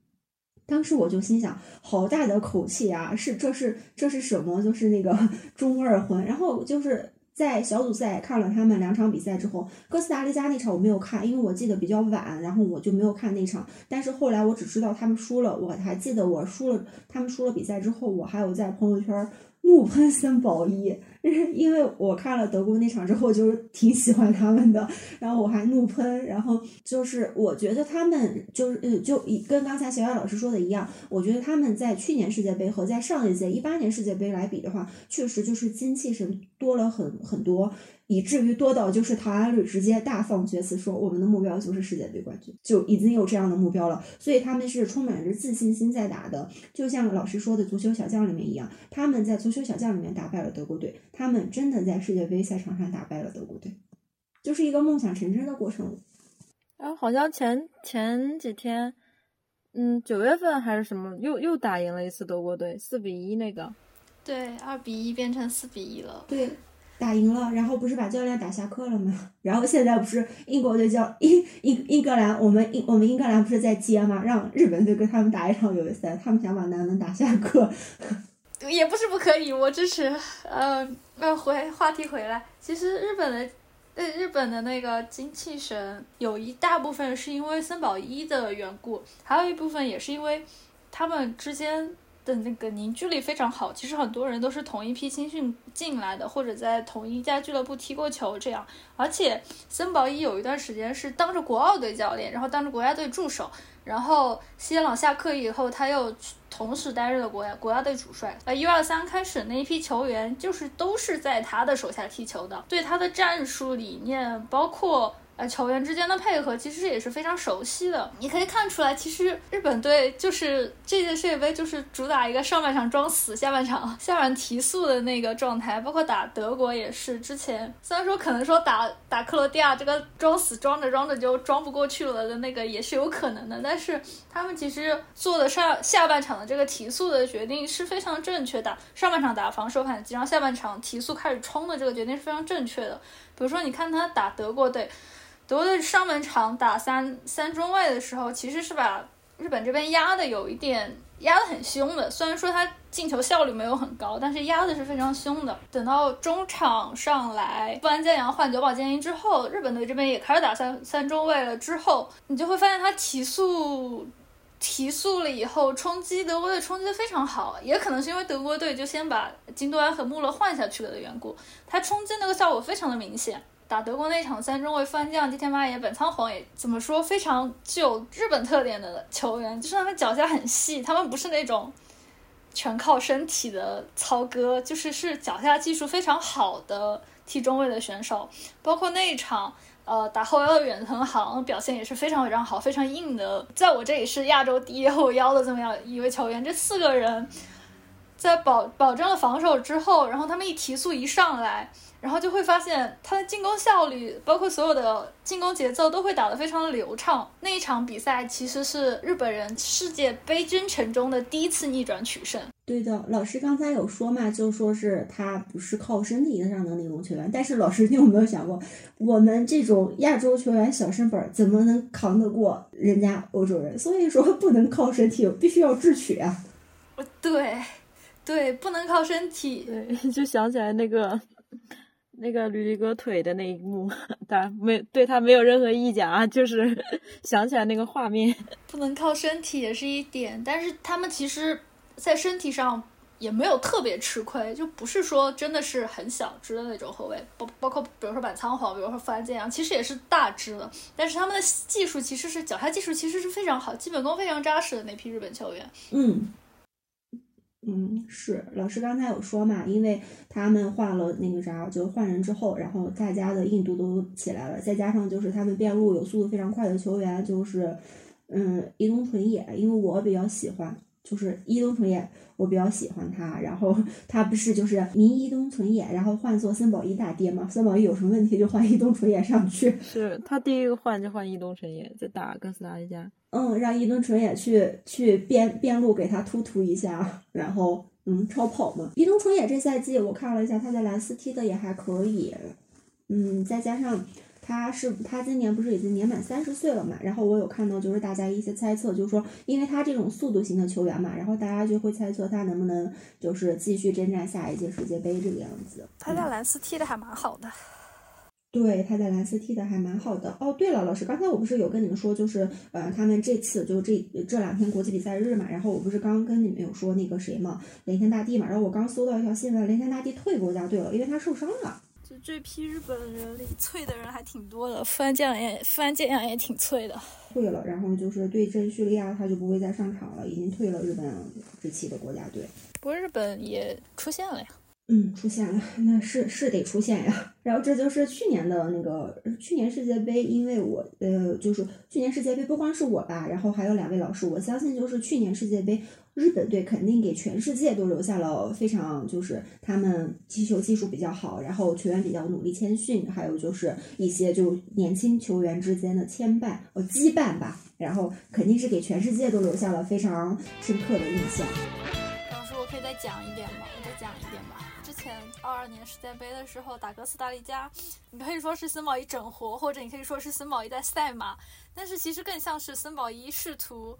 当时我就心想，好大的口气啊！是这是这是什么？就是那个 中二魂，然后就是。在小组赛看了他们两场比赛之后，哥斯达黎加那场我没有看，因为我记得比较晚，然后我就没有看那场。但是后来我只知道他们输了，我还记得我输了，他们输了比赛之后，我还有在朋友圈怒喷森保一。因为我看了德国那场之后，就是挺喜欢他们的，然后我还怒喷，然后就是我觉得他们就是呃，就跟刚才小雅老师说的一样，我觉得他们在去年世界杯和在上一届一八年世界杯来比的话，确实就是精气神多了很很多。以至于多到就是唐安律直接大放厥词说我们的目标就是世界杯冠军，就已经有这样的目标了，所以他们是充满着自信心在打的，就像老师说的足球小将里面一样，他们在足球小将里面打败了德国队，他们真的在世界杯赛场上打败了德国队，就是一个梦想成真的过程。啊，好像前前几天，嗯，九月份还是什么，又又打赢了一次德国队，四比一那个，对，二比一变成四比一了，对。打赢了，然后不是把教练打下课了吗？然后现在不是英国队叫英英英格兰，我们英我们英格兰不是在接吗？让日本队跟他们打一场友谊赛，他们想把南门打下课，也不是不可以，我支持。呃那，回话题回来，其实日本的呃日本的那个精气神有一大部分是因为森保一的缘故，还有一部分也是因为他们之间。的那个凝聚力非常好，其实很多人都是同一批青训进来的，或者在同一家俱乐部踢过球这样。而且森保一有一段时间是当着国奥队教练，然后当着国家队助手，然后西朗下课以后，他又同时担任了国家国家队主帅。呃，U 二三开始那一批球员就是都是在他的手下踢球的，对他的战术理念包括。呃，球员之间的配合其实也是非常熟悉的。你可以看出来，其实日本队就是这届世界杯就是主打一个上半场装死，下半场下半场提速的那个状态。包括打德国也是，之前虽然说可能说打打克罗地亚这个装死装着装着就装不过去了的那个也是有可能的，但是他们其实做的上下半场的这个提速的决定是非常正确的。上半场打防守反击，然后下半场提速开始冲的这个决定是非常正确的。比如说，你看他打德国队。德国队上半场打三三中卫的时候，其实是把日本这边压的有一点压得很凶的。虽然说他进球效率没有很高，但是压的是非常凶的。等到中场上来，富安健洋换久保建英之后，日本队这边也开始打三三中卫了。之后你就会发现他提速提速了以后冲击德国队冲击的非常好，也可能是因为德国队就先把金多安和穆勒换下去了的缘故，他冲击那个效果非常的明显。打德国那场三中卫翻将吉田麻也、本仓晃也怎么说非常具有日本特点的球员，就是他们脚下很细，他们不是那种全靠身体的操戈，就是是脚下技术非常好的踢中卫的选手，包括那一场。呃，打后腰的远藤航表现也是非常非常好，非常硬的，在我这里是亚洲第一后腰的这么样一位球员。这四个人在保保证了防守之后，然后他们一提速一上来。然后就会发现他的进攻效率，包括所有的进攻节奏都会打得非常的流畅。那一场比赛其实是日本人世界杯征程中的第一次逆转取胜。对的，老师刚才有说嘛，就说是他不是靠身体上的那种球员。但是老师，你有没有想过，我们这种亚洲球员小身板怎么能扛得过人家欧洲人？所以说 不能靠身体，必须要智取啊。对，对，不能靠身体。对，就想起来那个。那个吕迪哥腿的那一幕，他没对他没有任何意见啊，就是 想起来那个画面。不能靠身体也是一点，但是他们其实，在身体上也没有特别吃亏，就不是说真的是很小只的那种后卫，包包括比如说板仓皇，比如说范建阳，其实也是大只的，但是他们的技术其实是脚下技术其实是非常好，基本功非常扎实的那批日本球员。嗯。嗯，是老师刚才有说嘛，因为他们换了那个啥，就换人之后，然后大家的硬度都起来了，再加上就是他们边路有速度非常快的球员，就是嗯伊东纯也，因为我比较喜欢。就是伊东纯也，我比较喜欢他。然后 他不是就是名伊东纯也，然后换做森保一大爹嘛。森保一有什么问题就换伊东纯也上去。是他第一个换就换伊东纯也，在打哥斯达黎加。嗯，让伊东纯也去去边边路给他突突一下，然后嗯超跑嘛。伊东纯也这赛季我看了一下，他在蓝斯踢的也还可以。嗯，再加上。他是他今年不是已经年满三十岁了嘛？然后我有看到就是大家一些猜测，就是说，因为他这种速度型的球员嘛，然后大家就会猜测他能不能就是继续征战下一届世界杯这个样子。他在蓝斯踢的还蛮好的。对，他在蓝斯踢的还蛮好的。哦，对了，老师，刚才我不是有跟你们说，就是呃，他们这次就这这两天国际比赛日嘛，然后我不是刚跟你们有说那个谁嘛，雷天大帝嘛，然后我刚搜到一条新闻，雷天大帝退国家队了，因为他受伤了。这批日本人里脆的人还挺多的，范建也范建阳也挺脆的。退了，然后就是对阵叙利亚，他就不会再上场了，已经退了日本这期的国家队。不过日本也出现了呀。嗯，出现了，那是是得出现呀。然后这就是去年的那个去年世界杯，因为我呃，就是去年世界杯不光是我吧，然后还有两位老师，我相信就是去年世界杯。日本队肯定给全世界都留下了非常，就是他们踢球技术比较好，然后球员比较努力谦逊，还有就是一些就年轻球员之间的牵绊呃羁绊吧，然后肯定是给全世界都留下了非常深刻的印象。老师，我可以再讲一点吗？我再讲一点吧。前二二年世界杯的时候打哥斯达黎加，你可以说是森宝一整活，或者你可以说是森宝一在赛马，但是其实更像是森宝一试图。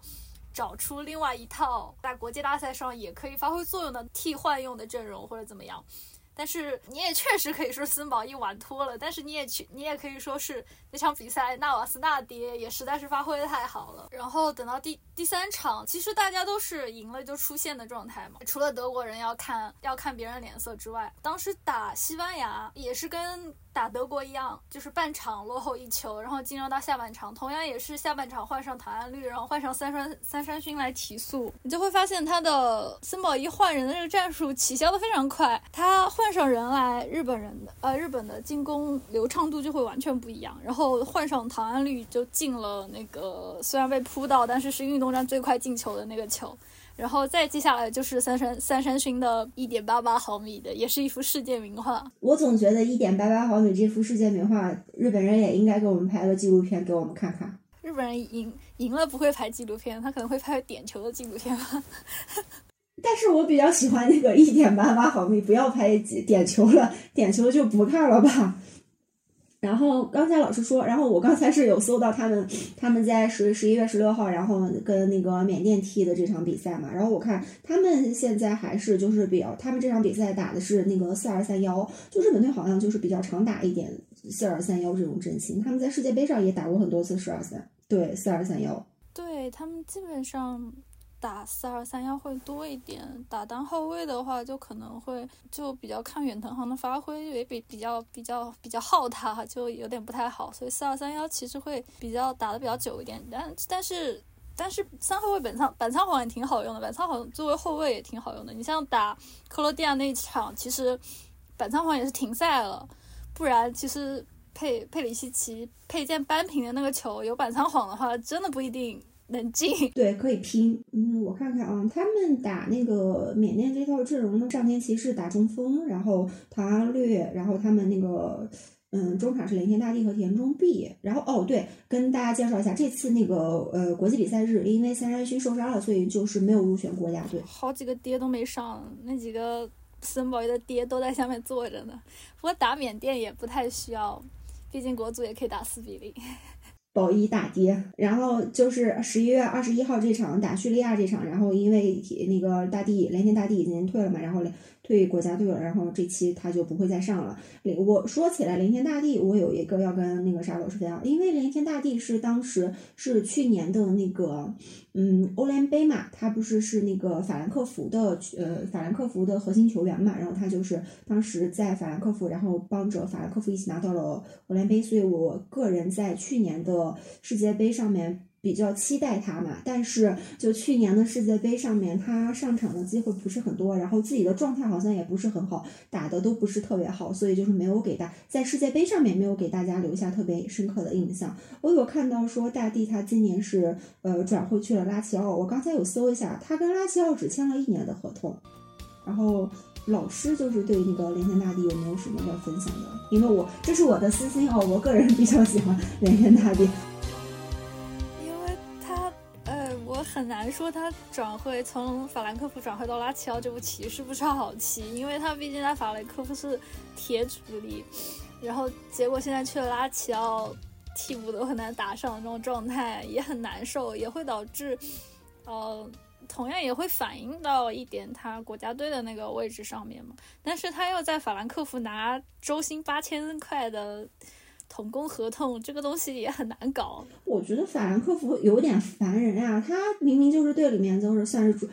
找出另外一套在国际大赛上也可以发挥作用的替换用的阵容，或者怎么样。但是你也确实可以说森宝一玩脱了，但是你也去，你也可以说是那场比赛纳瓦斯纳爹也实在是发挥的太好了。然后等到第第三场，其实大家都是赢了就出线的状态嘛。除了德国人要看要看别人脸色之外，当时打西班牙也是跟。打德国一样，就是半场落后一球，然后进入到下半场，同样也是下半场换上唐安绿，然后换上三山三山勋来提速，你就会发现他的森保一换人的这个战术起效的非常快，他换上人来，日本人的呃日本的进攻流畅度就会完全不一样，然后换上唐安绿就进了那个虽然被扑到，但是是运动战最快进球的那个球。然后再接下来就是三山三山勋的一点八八毫米的，也是一幅世界名画。我总觉得一点八八毫米这幅世界名画，日本人也应该给我们拍个纪录片给我们看看。日本人赢赢了不会拍纪录片，他可能会拍点球的纪录片吧。但是我比较喜欢那个一点八八毫米，不要拍点球了，点球就不看了吧。然后刚才老师说，然后我刚才是有搜到他们他们在十十一月十六号，然后跟那个缅甸踢的这场比赛嘛。然后我看他们现在还是就是比较，他们这场比赛打的是那个四二三幺，就日本队好像就是比较常打一点四二三幺这种阵型。他们在世界杯上也打过很多次四二三，对四二三幺。对。他们基本上打四二三幺会多一点，打单后卫的话就可能会就比较看远藤航的发挥，也比比较比较比较耗他，就有点不太好。所以四二三幺其实会比较打的比较久一点，但但是但是三后卫本仓板仓皇也挺好用的，板仓皇作为后卫也挺好用的。你像打克罗地亚那一场，其实板仓皇也是停赛了，不然其实。佩佩里西奇佩剑扳平的那个球，有板仓皇的话，真的不一定能进。对，可以拼。嗯，我看看啊，他们打那个缅甸这套阵容呢，上天骑士打中锋，然后唐安略，然后他们那个嗯中场是连天大地和田中碧。然后哦，对，跟大家介绍一下，这次那个呃国际比赛日，因为三山勋受伤了，所以就是没有入选国家队。好几个爹都没上，那几个森宝一的爹都在下面坐着呢。不过打缅甸也不太需要。毕竟国足也可以打四比零，保一大跌。然后就是十一月二十一号这场打叙利亚这场，然后因为那个大帝连天大帝已经退了嘛，然后退国家队了，然后这期他就不会再上了。我说起来连天大帝，我有一个要跟那个沙老师分享，因为连天大帝是当时是去年的那个。嗯，欧联杯嘛，他不是是那个法兰克福的，呃，法兰克福的核心球员嘛，然后他就是当时在法兰克福，然后帮着法兰克福一起拿到了欧联杯，所以我个人在去年的世界杯上面。比较期待他嘛，但是就去年的世界杯上面，他上场的机会不是很多，然后自己的状态好像也不是很好，打的都不是特别好，所以就是没有给大在世界杯上面没有给大家留下特别深刻的印象。我有看到说大帝他今年是呃转会去了拉齐奥，我刚才有搜一下，他跟拉齐奥只签了一年的合同。然后老师就是对那个连天大帝有没有什么要分享的？因为我这是我的私心哦，我个人比较喜欢连天大帝。很难说他转会从法兰克福转会到拉齐奥这步棋是不是好棋，因为他毕竟在法兰克福是铁主力，然后结果现在去了拉齐奥，替补都很难打上，这种状态也很难受，也会导致，呃，同样也会反映到一点他国家队的那个位置上面嘛。但是他又在法兰克福拿周薪八千块的。童工合同这个东西也很难搞，我觉得法兰克福有点烦人呀。他明明就是队里面就是算是主，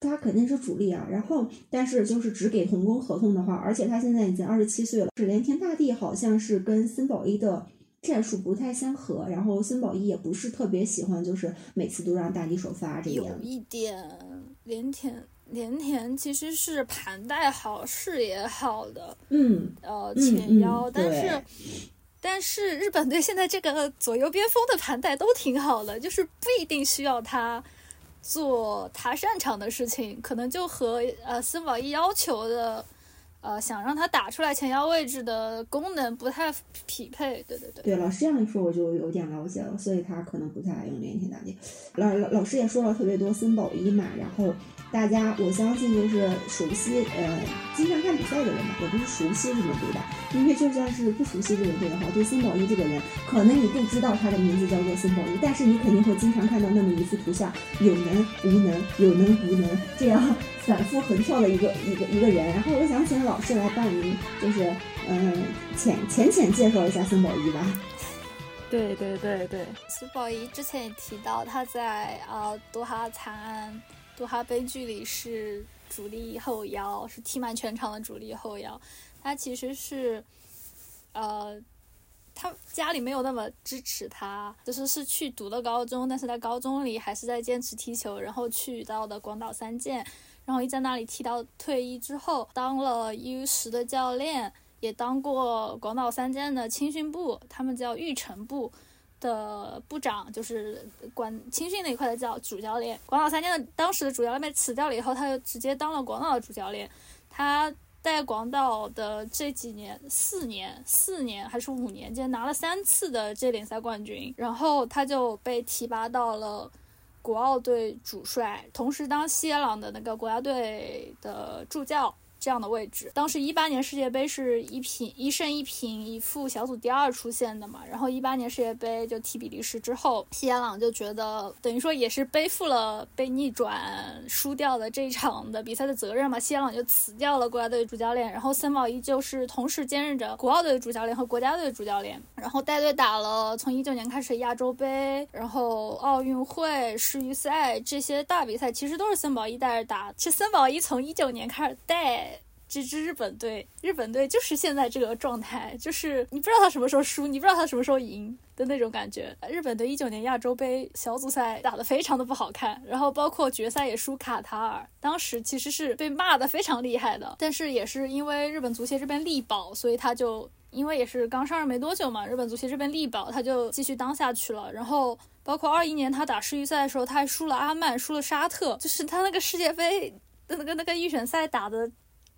他肯定是主力啊。然后，但是就是只给童工合同的话，而且他现在已经二十七岁了。是连天大地好像是跟森保一的战术不太相合，然后森保一也不是特别喜欢，就是每次都让大地首发这样。有一点，连田连田其实是盘带好，视野好的，嗯，呃，前腰，但是。但是日本队现在这个左右边锋的盘带都挺好的，就是不一定需要他做他擅长的事情，可能就和呃森保一要求的。呃，想让他打出来前腰位置的功能不太匹配，对对对。对，老师这样一说，我就有点了解了，所以他可能不太爱用连天大地。老老老师也说了特别多森保一嘛，然后大家我相信就是熟悉呃经常看比赛的人嘛，也不是熟悉这个队吧，因为就算是不熟悉这个队的话，对森保一这个人，可能你不知道他的名字叫做森保一，但是你肯定会经常看到那么一幅图像，有能无能，有能无能这样。反复横跳的一个一个一个人，然后我想请老师来帮我们，就是嗯浅浅浅介绍一下孙宝仪吧。对对对对，孙宝仪之前也提到他在啊多哈惨案、多哈悲剧里是主力后腰，是踢满全场的主力后腰。他其实是呃。他家里没有那么支持他，就是是去读的高中，但是在高中里还是在坚持踢球，然后去到的广岛三剑，然后一在那里踢到退役之后，当了 U 十的教练，也当过广岛三剑的青训部，他们叫育成部的部长，就是管青训那一块的叫主教练。广岛三剑的当时的主教练被辞掉了以后，他就直接当了广岛的主教练，他。在广岛的这几年，四年、四年还是五年间，拿了三次的这联赛冠军，然后他就被提拔到了国奥队主帅，同时当西野朗的那个国家队的助教，这样的位置。当时一八年世界杯是一平一胜一平一负小组第二出现的嘛，然后一八年世界杯就踢比利时之后，西亚朗就觉得等于说也是背负了被逆转输掉的这一场的比赛的责任嘛，西亚朗就辞掉了国家队主教练，然后森保依旧是同时兼任着国奥队主教练和国家队主教练，然后带队打了从一九年开始亚洲杯，然后奥运会、世预赛这些大比赛，其实都是森保一带着打。是森保一从一九年开始带。这支日本队，日本队就是现在这个状态，就是你不知道他什么时候输，你不知道他什么时候赢的那种感觉。日本队一九年亚洲杯小组赛打得非常的不好看，然后包括决赛也输卡塔尔，当时其实是被骂的非常厉害的。但是也是因为日本足协这边力保，所以他就因为也是刚上任没多久嘛，日本足协这边力保，他就继续当下去了。然后包括二一年他打世预赛的时候，他还输了阿曼，输了沙特，就是他那个世界杯的那个那个预选赛打的。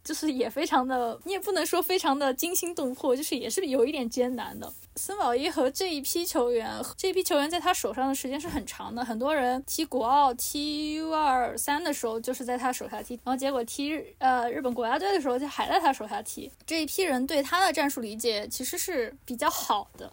就是也非常的，你也不能说非常的惊心动魄，就是也是有一点艰难的。森保一和这一批球员，这一批球员在他手上的时间是很长的。很多人踢国奥、踢 U 二三的时候，就是在他手下踢，然后结果踢呃日本国家队的时候，就还在他手下踢。这一批人对他的战术理解其实是比较好的。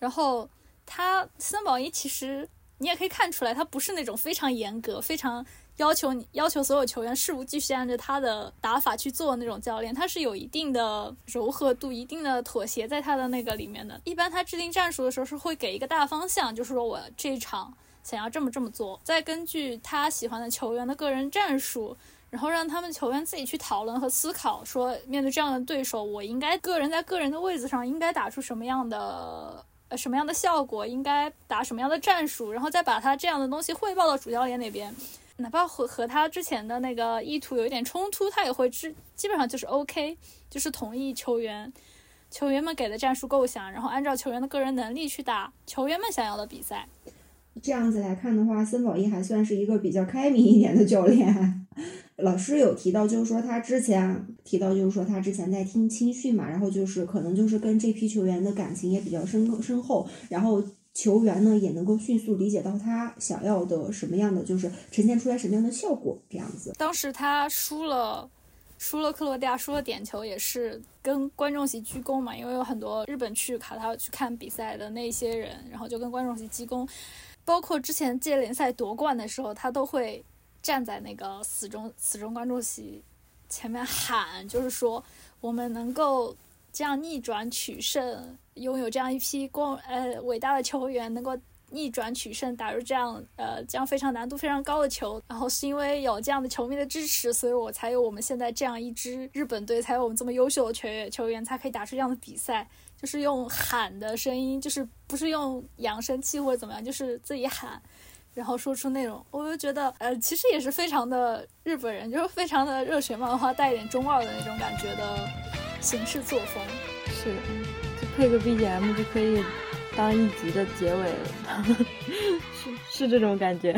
然后他森保一其实你也可以看出来，他不是那种非常严格、非常。要求你要求所有球员事无巨细按照他的打法去做那种教练，他是有一定的柔和度、一定的妥协在他的那个里面的。一般他制定战术的时候是会给一个大方向，就是说我这一场想要这么这么做，再根据他喜欢的球员的个人战术，然后让他们球员自己去讨论和思考，说面对这样的对手，我应该个人在个人的位置上应该打出什么样的呃什么样的效果，应该打什么样的战术，然后再把他这样的东西汇报到主教练那边。哪怕和和他之前的那个意图有一点冲突，他也会基基本上就是 OK，就是同意球员球员们给的战术构想，然后按照球员的个人能力去打球员们想要的比赛。这样子来看的话，森保一还算是一个比较开明一点的教练。老师有提到，就是说他之前提到，就是说他之前在听青训嘛，然后就是可能就是跟这批球员的感情也比较深深厚，然后。球员呢也能够迅速理解到他想要的什么样的，就是呈现出来什么样的效果，这样子。当时他输了，输了克罗地亚，输了点球，也是跟观众席鞠躬嘛，因为有很多日本去卡塔尔去看比赛的那些人，然后就跟观众席鞠躬。包括之前届联赛夺冠的时候，他都会站在那个死忠死忠观众席前面喊，就是说我们能够这样逆转取胜。拥有这样一批光呃伟大的球员，能够逆转取胜，打入这样呃这样非常难度非常高的球，然后是因为有这样的球迷的支持，所以我才有我们现在这样一支日本队，才有我们这么优秀的球员球员，才可以打出这样的比赛。就是用喊的声音，就是不是用扬声器或者怎么样，就是自己喊，然后说出那种，我就觉得呃其实也是非常的日本人，就是非常的热血漫画，带一点中二的那种感觉的行事作风，是。就配个 BGM 就可以当一集的结尾了，是是这种感觉。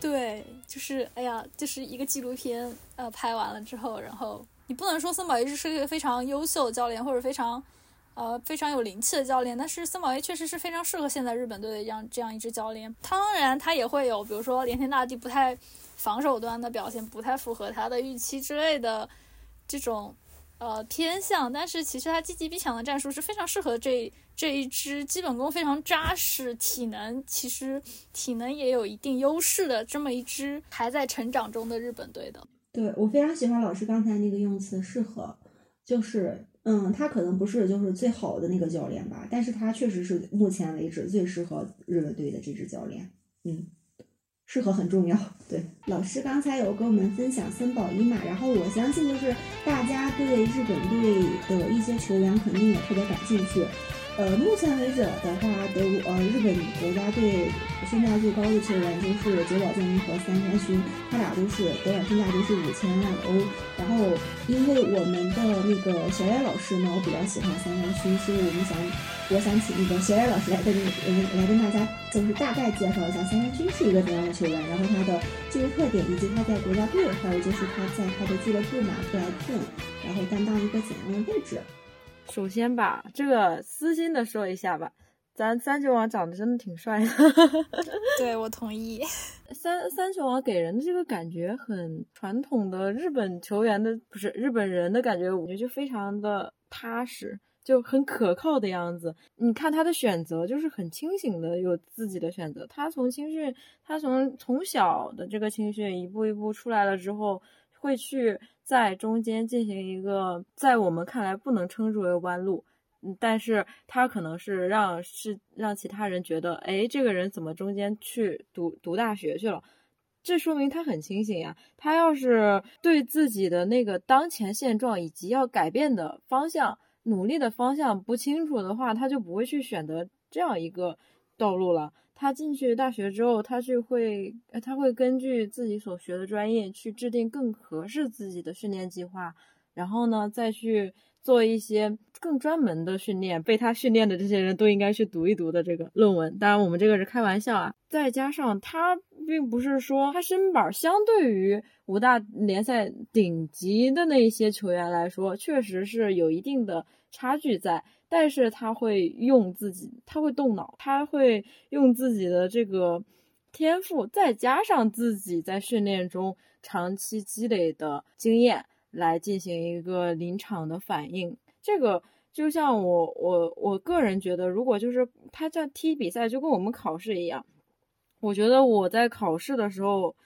对，就是哎呀，就是一个纪录片，呃，拍完了之后，然后你不能说森保一是一个非常优秀的教练，或者非常，呃，非常有灵气的教练，但是森保一确实是非常适合现在日本队的这样这样一支教练。当然，他也会有，比如说连天大地不太防守端的表现，不太符合他的预期之类的这种。呃，偏向，但是其实他积极逼抢的战术是非常适合这这一支基本功非常扎实、体能其实体能也有一定优势的这么一支还在成长中的日本队的。对我非常喜欢老师刚才那个用词“适合”，就是嗯，他可能不是就是最好的那个教练吧，但是他确实是目前为止最适合日本队的这支教练。嗯。适合很重要，对老师刚才有跟我们分享森保一嘛，然后我相信就是大家对日本队的一些球员肯定也特别感兴趣。呃，目前为止的话，德国呃日本国家队身价最高的球员就是久保建英和三山勋，他俩都是德甲身价都是五千万欧。然后因为我们的那个小野老师呢，我比较喜欢三山勋，所以我们想。我想请那个小野老师来跟嗯来跟大家就是大概介绍一下三山勋是一个怎样的球员，然后他的技术特点，以及他在国家队，还有就是他在他的俱乐部马布莱顿，然后担当一个怎样的位置。首先吧，这个私心的说一下吧，咱三球王长得真的挺帅的。对我同意。三三球王给人的这个感觉很传统的日本球员的，不是日本人的感觉，我觉得就非常的踏实。就很可靠的样子。你看他的选择，就是很清醒的，有自己的选择。他从青训，他从从小的这个青训一步一步出来了之后，会去在中间进行一个在我们看来不能称之为弯路，嗯，但是他可能是让是让其他人觉得，哎，这个人怎么中间去读读大学去了？这说明他很清醒呀。他要是对自己的那个当前现状以及要改变的方向。努力的方向不清楚的话，他就不会去选择这样一个道路了。他进去大学之后，他就会，他会根据自己所学的专业去制定更合适自己的训练计划，然后呢，再去做一些更专门的训练。被他训练的这些人都应该去读一读的这个论文。当然，我们这个是开玩笑啊。再加上他并不是说他身板相对于五大联赛顶级的那一些球员来说，确实是有一定的。差距在，但是他会用自己，他会动脑，他会用自己的这个天赋，再加上自己在训练中长期积累的经验来进行一个临场的反应。这个就像我我我个人觉得，如果就是他在踢比赛，就跟我们考试一样，我觉得我在考试的时候。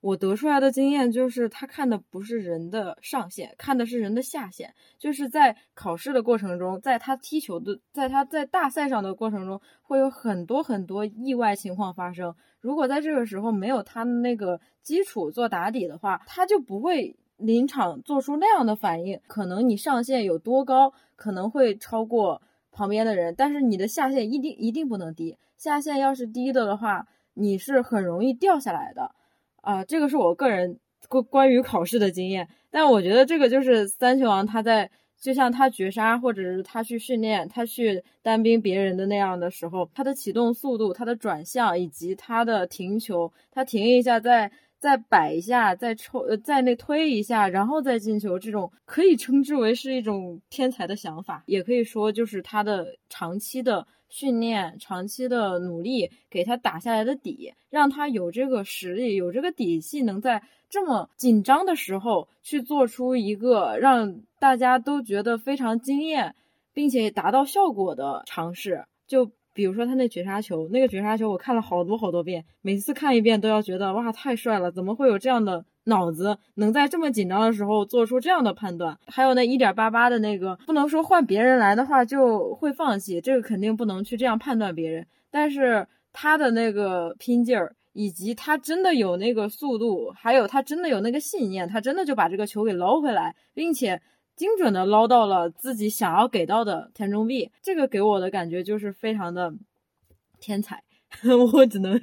我得出来的经验就是，他看的不是人的上限，看的是人的下限。就是在考试的过程中，在他踢球的，在他在大赛上的过程中，会有很多很多意外情况发生。如果在这个时候没有他的那个基础做打底的话，他就不会临场做出那样的反应。可能你上限有多高，可能会超过旁边的人，但是你的下限一定一定不能低。下限要是低的的话，你是很容易掉下来的。啊，这个是我个人关关于考试的经验，但我觉得这个就是三球王他在就像他绝杀或者是他去训练他去单兵别人的那样的时候，他的启动速度、他的转向以及他的停球，他停一下在再摆一下再抽呃在那推一下然后再进球，这种可以称之为是一种天才的想法，也可以说就是他的长期的。训练长期的努力给他打下来的底，让他有这个实力，有这个底气，能在这么紧张的时候去做出一个让大家都觉得非常惊艳，并且达到效果的尝试。就比如说他那绝杀球，那个绝杀球我看了好多好多遍，每次看一遍都要觉得哇太帅了，怎么会有这样的？脑子能在这么紧张的时候做出这样的判断，还有那一点八八的那个，不能说换别人来的话就会放弃，这个肯定不能去这样判断别人。但是他的那个拼劲儿，以及他真的有那个速度，还有他真的有那个信念，他真的就把这个球给捞回来，并且精准的捞到了自己想要给到的田中碧，这个给我的感觉就是非常的天才。我只能，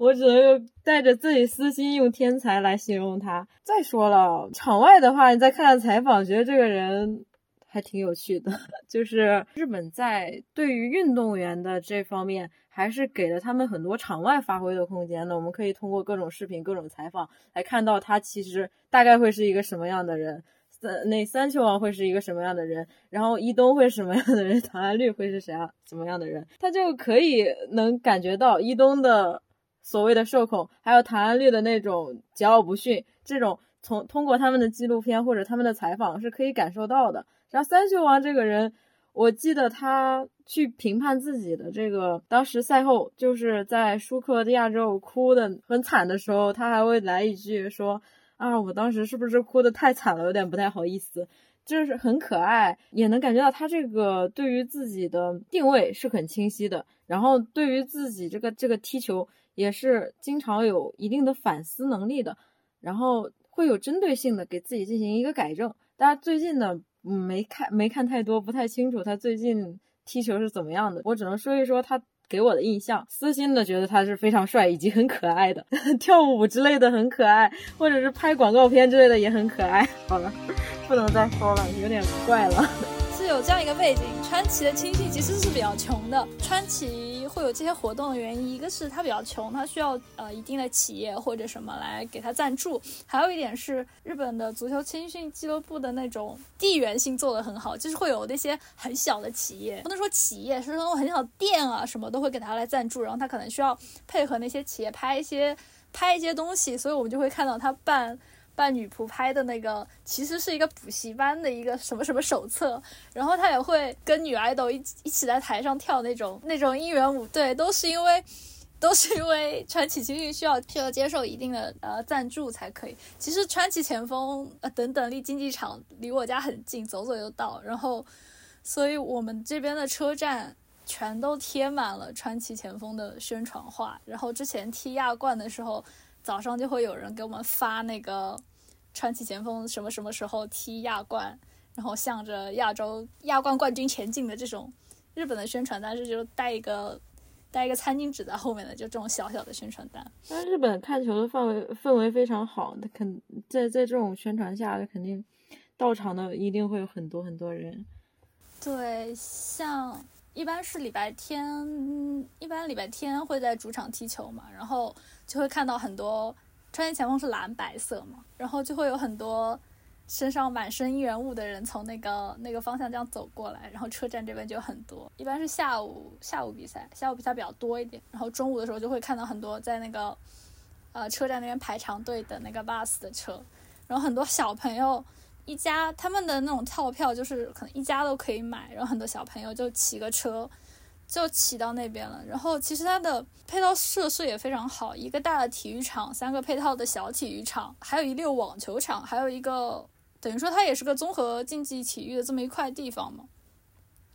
我只能带着自己私心用天才来形容他。再说了，场外的话，你再看看采访，觉得这个人还挺有趣的。就是日本在对于运动员的这方面，还是给了他们很多场外发挥的空间的。我们可以通过各种视频、各种采访来看到他其实大概会是一个什么样的人。三那三球王会是一个什么样的人？然后伊东会是什么样的人？唐安绿会是谁啊什么样的人？他就可以能感觉到伊东的所谓的社恐，还有唐安绿的那种桀骜不驯，这种从通过他们的纪录片或者他们的采访是可以感受到的。然后三球王这个人，我记得他去评判自己的这个，当时赛后就是在舒克亚洲哭的很惨的时候，他还会来一句说。啊，我当时是不是哭的太惨了，有点不太好意思。就是很可爱，也能感觉到他这个对于自己的定位是很清晰的，然后对于自己这个这个踢球也是经常有一定的反思能力的，然后会有针对性的给自己进行一个改正。大家最近呢，没看没看太多，不太清楚他最近踢球是怎么样的，我只能说一说他。给我的印象，私心的觉得他是非常帅以及很可爱的，跳舞之类的很可爱，或者是拍广告片之类的也很可爱。好了，不能再说了，有点怪了。是有这样一个背景，川崎的青训其实是比较穷的。川崎会有这些活动的原因，一个是它比较穷，它需要呃一定的企业或者什么来给它赞助；还有一点是日本的足球青训俱乐部的那种地缘性做得很好，就是会有那些很小的企业，不能说企业，是那种很小的店啊什么都会给他来赞助，然后他可能需要配合那些企业拍一些拍一些东西，所以我们就会看到他办。扮女仆拍的那个其实是一个补习班的一个什么什么手册，然后他也会跟女爱豆一一起在台上跳那种那种应援舞，对，都是因为 都是因为川崎青训需要需要接受一定的呃赞助才可以。其实川崎前锋呃等等离竞技场离我家很近，走走就到，然后所以我们这边的车站全都贴满了川崎前锋的宣传画，然后之前踢亚冠的时候。早上就会有人给我们发那个川崎前锋什么什么时候踢亚冠，然后向着亚洲亚冠冠军前进的这种日本的宣传单，是就带一个带一个餐巾纸在后面的，就这种小小的宣传单。那日本看球的氛围氛围非常好，他肯在在这种宣传下，肯定到场的一定会有很多很多人。对，像一般是礼拜天，一般礼拜天会在主场踢球嘛，然后。就会看到很多川崎前锋是蓝白色嘛，然后就会有很多身上满身应援物的人从那个那个方向这样走过来，然后车站这边就很多，一般是下午下午比赛，下午比赛比较多一点，然后中午的时候就会看到很多在那个呃车站那边排长队等那个 bus 的车，然后很多小朋友一家他们的那种套票就是可能一家都可以买，然后很多小朋友就骑个车。就骑到那边了，然后其实它的配套设施也非常好，一个大的体育场，三个配套的小体育场，还有一溜网球场，还有一个等于说它也是个综合竞技体育的这么一块地方嘛。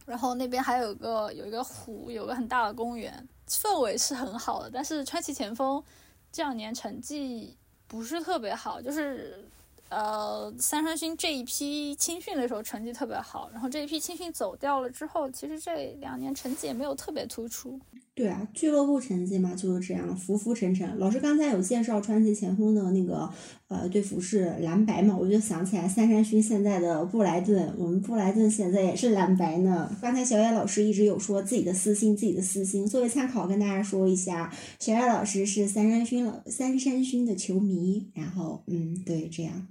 然后那边还有个有一个湖，有个很大的公园，氛围是很好的。但是川崎前锋这两年成绩不是特别好，就是。呃，三山勋这一批青训的时候成绩特别好，然后这一批青训走掉了之后，其实这两年成绩也没有特别突出。对啊，俱乐部成绩嘛就是这样浮浮沉沉。老师刚才有介绍川崎前锋的那个呃队服是蓝白嘛，我就想起来三山勋现在的布莱顿，我们布莱顿现在也是蓝白呢。刚才小野老师一直有说自己的私心，自己的私心，作为参考跟大家说一下，小野老师是三山勋老三山勋的球迷，然后嗯，对，这样。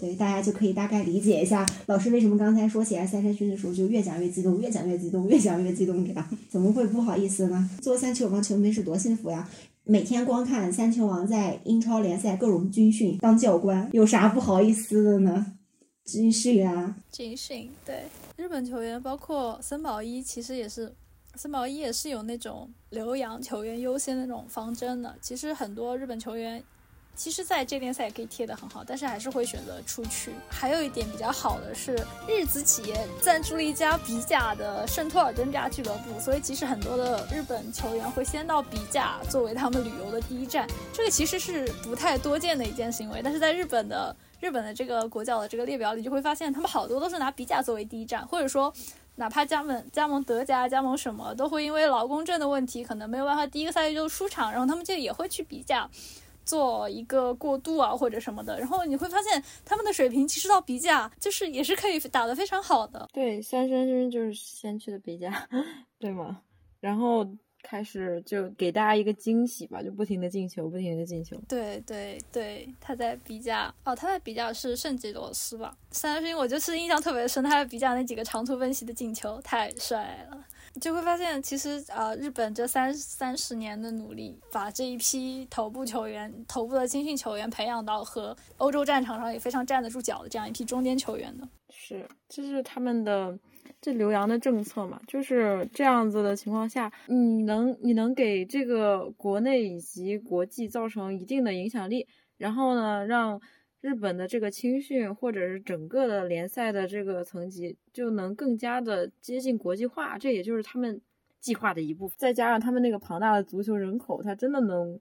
对，大家就可以大概理解一下老师为什么刚才说起来三山勋的时候就越讲越激动，越讲越激动，越讲越激动这样，怎么会不好意思呢？做三球王球迷是多幸福呀！每天光看三球王在英超联赛各种军训当教官，有啥不好意思的呢？军训啊，军训。对，日本球员包括森保一，其实也是森保一也是有那种留洋球员优先的那种方针的。其实很多日本球员。其实，在这联赛也可以贴得很好，但是还是会选择出去。还有一点比较好的是，日资企业赞助了一家比甲的圣托尔登家俱乐部，所以其实很多的日本球员会先到比甲作为他们旅游的第一站。这个其实是不太多见的一件行为，但是在日本的日本的这个国脚的这个列表里，就会发现他们好多都是拿比甲作为第一站，或者说哪怕加盟加盟德甲、加盟什么，都会因为劳工证的问题，可能没有办法第一个赛季就出场，然后他们就也会去比甲。做一个过渡啊，或者什么的，然后你会发现他们的水平其实到比甲就是也是可以打得非常好的。对，三山军就是先去的比甲，对吗？然后开始就给大家一个惊喜吧，就不停的进球，不停的进球。对对对，他在比甲哦，他在比甲是圣吉罗斯吧？三山军我就是印象特别深，他在比甲那几个长途奔袭的进球太帅了。就会发现，其实呃，日本这三三十年的努力，把这一批头部球员、头部的青训球员培养到和欧洲战场上也非常站得住脚的这样一批中间球员的。是，这是他们的这留洋的政策嘛？就是这样子的情况下，你能你能给这个国内以及国际造成一定的影响力，然后呢，让。日本的这个青训，或者是整个的联赛的这个层级，就能更加的接近国际化，这也就是他们计划的一部分。再加上他们那个庞大的足球人口，他真的能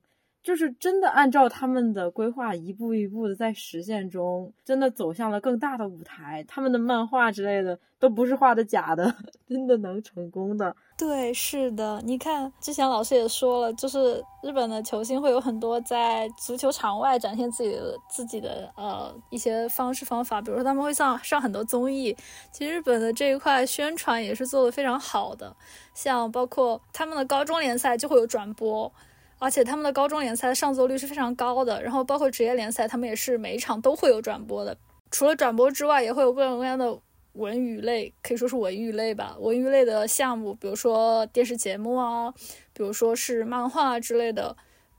就是真的按照他们的规划一步一步的在实现中，真的走向了更大的舞台。他们的漫画之类的都不是画的假的，真的能成功的。对，是的，你看，之前老师也说了，就是日本的球星会有很多在足球场外展现自己的自己的呃一些方式方法，比如说他们会上上很多综艺。其实日本的这一块宣传也是做的非常好的，像包括他们的高中联赛就会有转播。而且他们的高中联赛上座率是非常高的，然后包括职业联赛，他们也是每一场都会有转播的。除了转播之外，也会有各种各样的文娱类，可以说是文娱类吧，文娱类的项目，比如说电视节目啊，比如说是漫画之类的，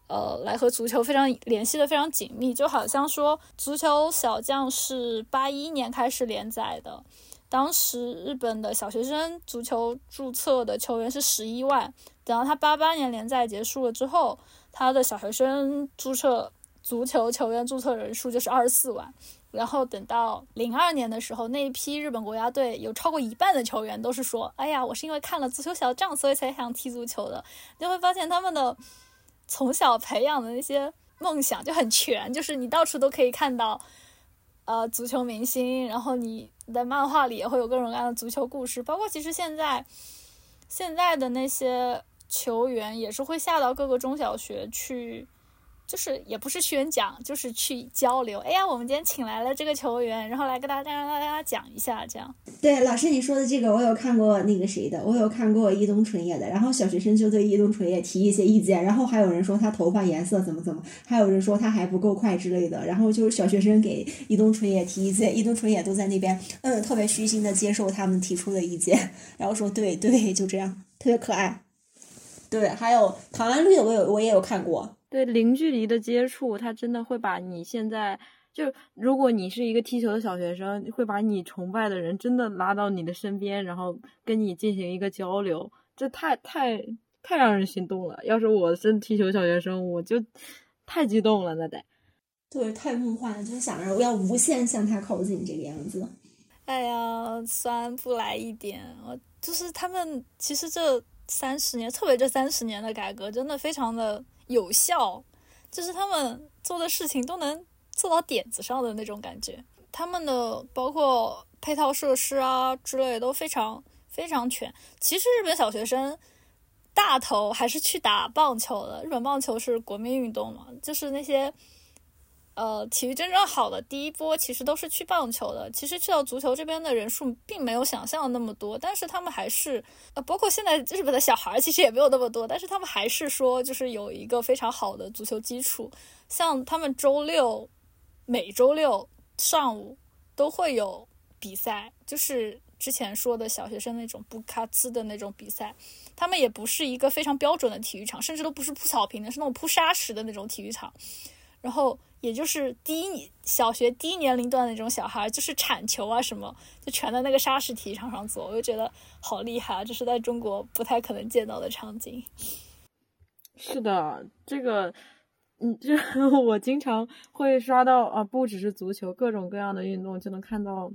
呃，来和足球非常联系的非常紧密。就好像说，《足球小将》是八一年开始连载的，当时日本的小学生足球注册的球员是十一万。等到他八八年联赛结束了之后，他的小学生注册足球球员注册人数就是二十四万。然后等到零二年的时候，那一批日本国家队有超过一半的球员都是说：“哎呀，我是因为看了足球小将，所以才想踢足球的。”就会发现他们的从小培养的那些梦想就很全，就是你到处都可以看到，呃，足球明星。然后你的漫画里也会有各种各样的足球故事，包括其实现在现在的那些。球员也是会下到各个中小学去，就是也不是宣讲，就是去交流。哎呀，我们今天请来了这个球员，然后来跟大家让大家讲一下，这样。对，老师你说的这个，我有看过那个谁的，我有看过伊东纯也的。然后小学生就对伊东纯也提一些意见，然后还有人说他头发颜色怎么怎么，还有人说他还不够快之类的。然后就是小学生给伊东纯也提意见，伊东纯也都在那边，嗯，特别虚心的接受他们提出的意见，然后说对对，就这样，特别可爱。对，还有唐安绿，我有我也有看过。对，零距离的接触，他真的会把你现在就，如果你是一个踢球的小学生，会把你崇拜的人真的拉到你的身边，然后跟你进行一个交流，这太太太让人心动了。要是我是踢球小学生，我就太激动了，那得。对，太梦幻了，就想着我要无限向他靠近这个样子。哎呀，酸不来一点，我就是他们，其实这。三十年，特别这三十年的改革真的非常的有效，就是他们做的事情都能做到点子上的那种感觉。他们的包括配套设施啊之类都非常非常全。其实日本小学生大头还是去打棒球的，日本棒球是国民运动嘛，就是那些。呃，体育真正好的第一波其实都是去棒球的，其实去到足球这边的人数并没有想象的那么多，但是他们还是，呃，包括现在日本的小孩其实也没有那么多，但是他们还是说就是有一个非常好的足球基础，像他们周六每周六上午都会有比赛，就是之前说的小学生那种不卡兹的那种比赛，他们也不是一个非常标准的体育场，甚至都不是铺草坪的，是那种铺沙石的那种体育场，然后。也就是低小学低年龄段的那种小孩，就是铲球啊什么，就全在那个沙石体育场上做，我就觉得好厉害啊！这是在中国不太可能见到的场景。是的，这个，嗯，就 我经常会刷到啊，不只是足球，各种各样的运动就能看到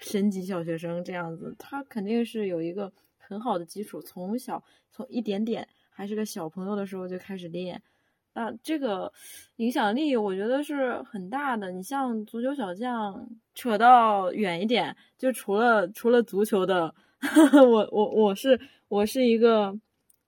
神级小学生这样子，他肯定是有一个很好的基础，从小从一点点还是个小朋友的时候就开始练。那这个影响力，我觉得是很大的。你像足球小将，扯到远一点，就除了除了足球的，我我我是我是一个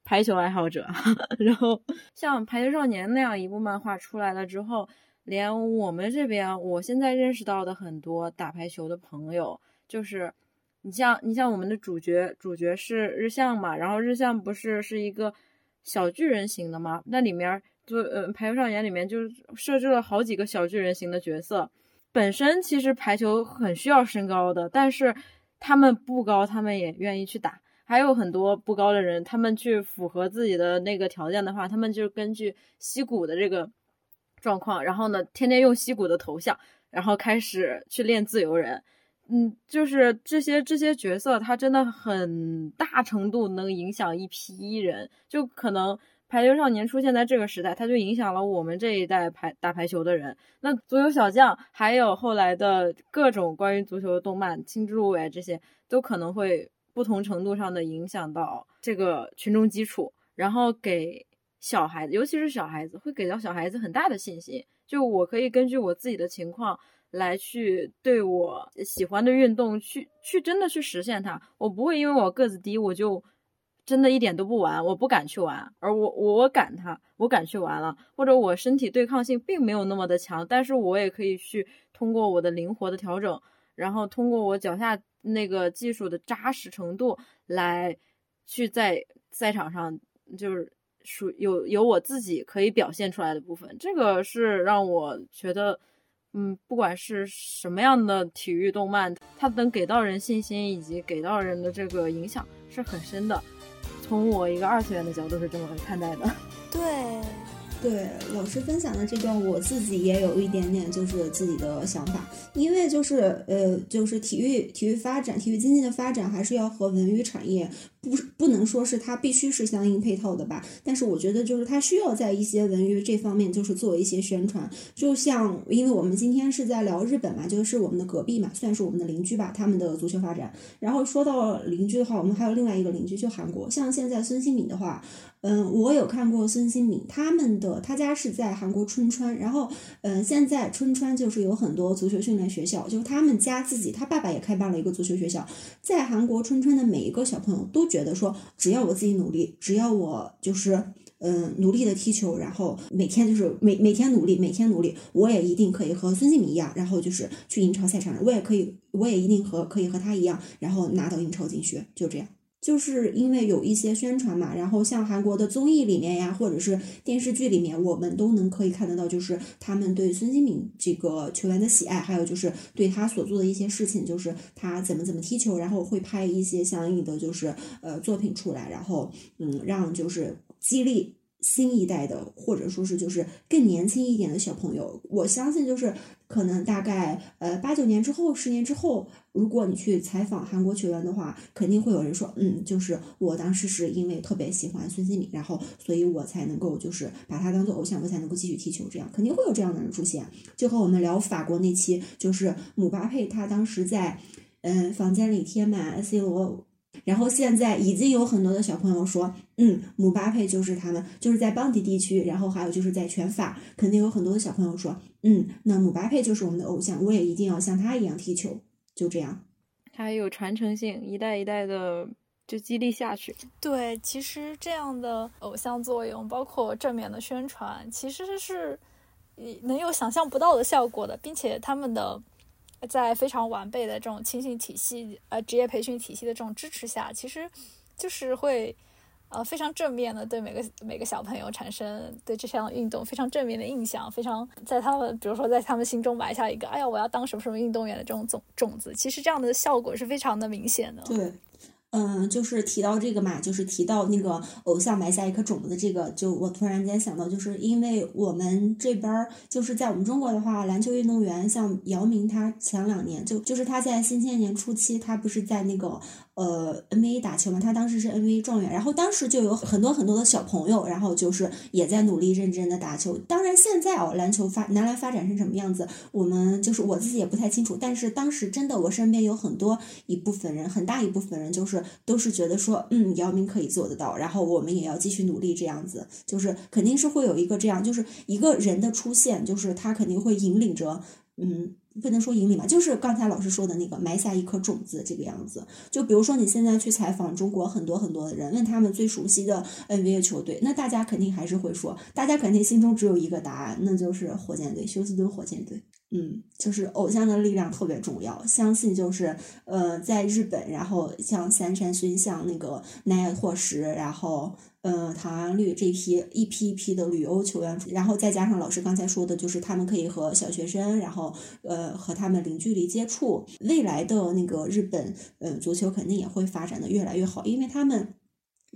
排球爱好者。然后像《排球少年》那样一部漫画出来了之后，连我们这边，我现在认识到的很多打排球的朋友，就是你像你像我们的主角，主角是日向嘛，然后日向不是是一个小巨人型的吗？那里面。就呃，排球少年里面就设置了好几个小巨人型的角色。本身其实排球很需要身高的，但是他们不高，他们也愿意去打。还有很多不高的人，他们去符合自己的那个条件的话，他们就根据溪谷的这个状况，然后呢，天天用溪谷的头像，然后开始去练自由人。嗯，就是这些这些角色，他真的很大程度能影响一批人，就可能。排球少年出现在这个时代，他就影响了我们这一代排打排球的人。那足球小将，还有后来的各种关于足球的动漫，青之入尾这些，都可能会不同程度上的影响到这个群众基础，然后给小孩子，尤其是小孩子，会给到小孩子很大的信心。就我可以根据我自己的情况来去对我喜欢的运动去去真的去实现它。我不会因为我个子低，我就真的一点都不玩，我不敢去玩。而我我我敢他，我敢去玩了。或者我身体对抗性并没有那么的强，但是我也可以去通过我的灵活的调整，然后通过我脚下那个技术的扎实程度来去在赛场上就是。属有有我自己可以表现出来的部分，这个是让我觉得，嗯，不管是什么样的体育动漫，它能给到人信心以及给到人的这个影响是很深的。从我一个二次元的角度是这么看待的。对。对老师分享的这段，我自己也有一点点就是自己的想法，因为就是呃，就是体育体育发展、体育经济的发展，还是要和文娱产业不不能说是它必须是相应配套的吧。但是我觉得就是它需要在一些文娱这方面就是做一些宣传。就像因为我们今天是在聊日本嘛，就是我们的隔壁嘛，算是我们的邻居吧，他们的足球发展。然后说到邻居的话，我们还有另外一个邻居，就韩国。像现在孙兴敏的话。嗯，我有看过孙兴敏他们的，他家是在韩国春川，然后，嗯，现在春川就是有很多足球训练学校，就是他们家自己，他爸爸也开办了一个足球学校，在韩国春川的每一个小朋友都觉得说，只要我自己努力，只要我就是，嗯，努力的踢球，然后每天就是每每天努力，每天努力，我也一定可以和孙兴敏一样，然后就是去英超赛场上，我也可以，我也一定和可以和他一样，然后拿到英超进学，就这样。就是因为有一些宣传嘛，然后像韩国的综艺里面呀，或者是电视剧里面，我们都能可以看得到，就是他们对孙兴敏这个球员的喜爱，还有就是对他所做的一些事情，就是他怎么怎么踢球，然后会拍一些相应的就是呃作品出来，然后嗯让就是激励。新一代的，或者说是就是更年轻一点的小朋友，我相信就是可能大概呃八九年之后，十年之后，如果你去采访韩国球员的话，肯定会有人说，嗯，就是我当时是因为特别喜欢孙兴敏，然后所以我才能够就是把他当做偶像，我才能够继续踢球，这样肯定会有这样的人出现。就和我们聊法国那期，就是姆巴佩他当时在嗯房间里贴满 C 罗。然后现在已经有很多的小朋友说，嗯，姆巴佩就是他们，就是在邦迪地区，然后还有就是在全法，肯定有很多的小朋友说，嗯，那姆巴佩就是我们的偶像，我也一定要像他一样踢球，就这样。他有传承性，一代一代的就激励下去。对，其实这样的偶像作用，包括正面的宣传，其实是能有想象不到的效果的，并且他们的。在非常完备的这种青训体系、呃职业培训体系的这种支持下，其实就是会呃非常正面的对每个每个小朋友产生对这项运动非常正面的印象，非常在他们比如说在他们心中埋下一个哎呀我要当什么什么运动员的这种种种子，其实这样的效果是非常的明显的。对。嗯，就是提到这个嘛，就是提到那个偶像埋下一颗种子的，这个就我突然间想到，就是因为我们这边就是在我们中国的话，篮球运动员像姚明，他前两年就就是他在新千年初期，他不是在那个。呃，NBA 打球嘛，他当时是 NBA 状元，然后当时就有很多很多的小朋友，然后就是也在努力认真的打球。当然现在哦，篮球发男篮发展成什么样子，我们就是我自己也不太清楚。但是当时真的，我身边有很多一部分人，很大一部分人就是都是觉得说，嗯，姚明可以做得到，然后我们也要继续努力，这样子就是肯定是会有一个这样，就是一个人的出现，就是他肯定会引领着，嗯。不能说引领吧，就是刚才老师说的那个埋下一颗种子这个样子。就比如说你现在去采访中国很多很多的人，问他们最熟悉的 NBA 球队，那大家肯定还是会说，大家肯定心中只有一个答案，那就是火箭队，休斯顿火箭队。嗯，就是偶像的力量特别重要，相信就是呃，在日本，然后像三山勋像那个奈尔霍什，然后。嗯，唐安绿这批一批一批的旅欧球员，然后再加上老师刚才说的，就是他们可以和小学生，然后呃和他们零距离接触，未来的那个日本，嗯，足球肯定也会发展的越来越好，因为他们。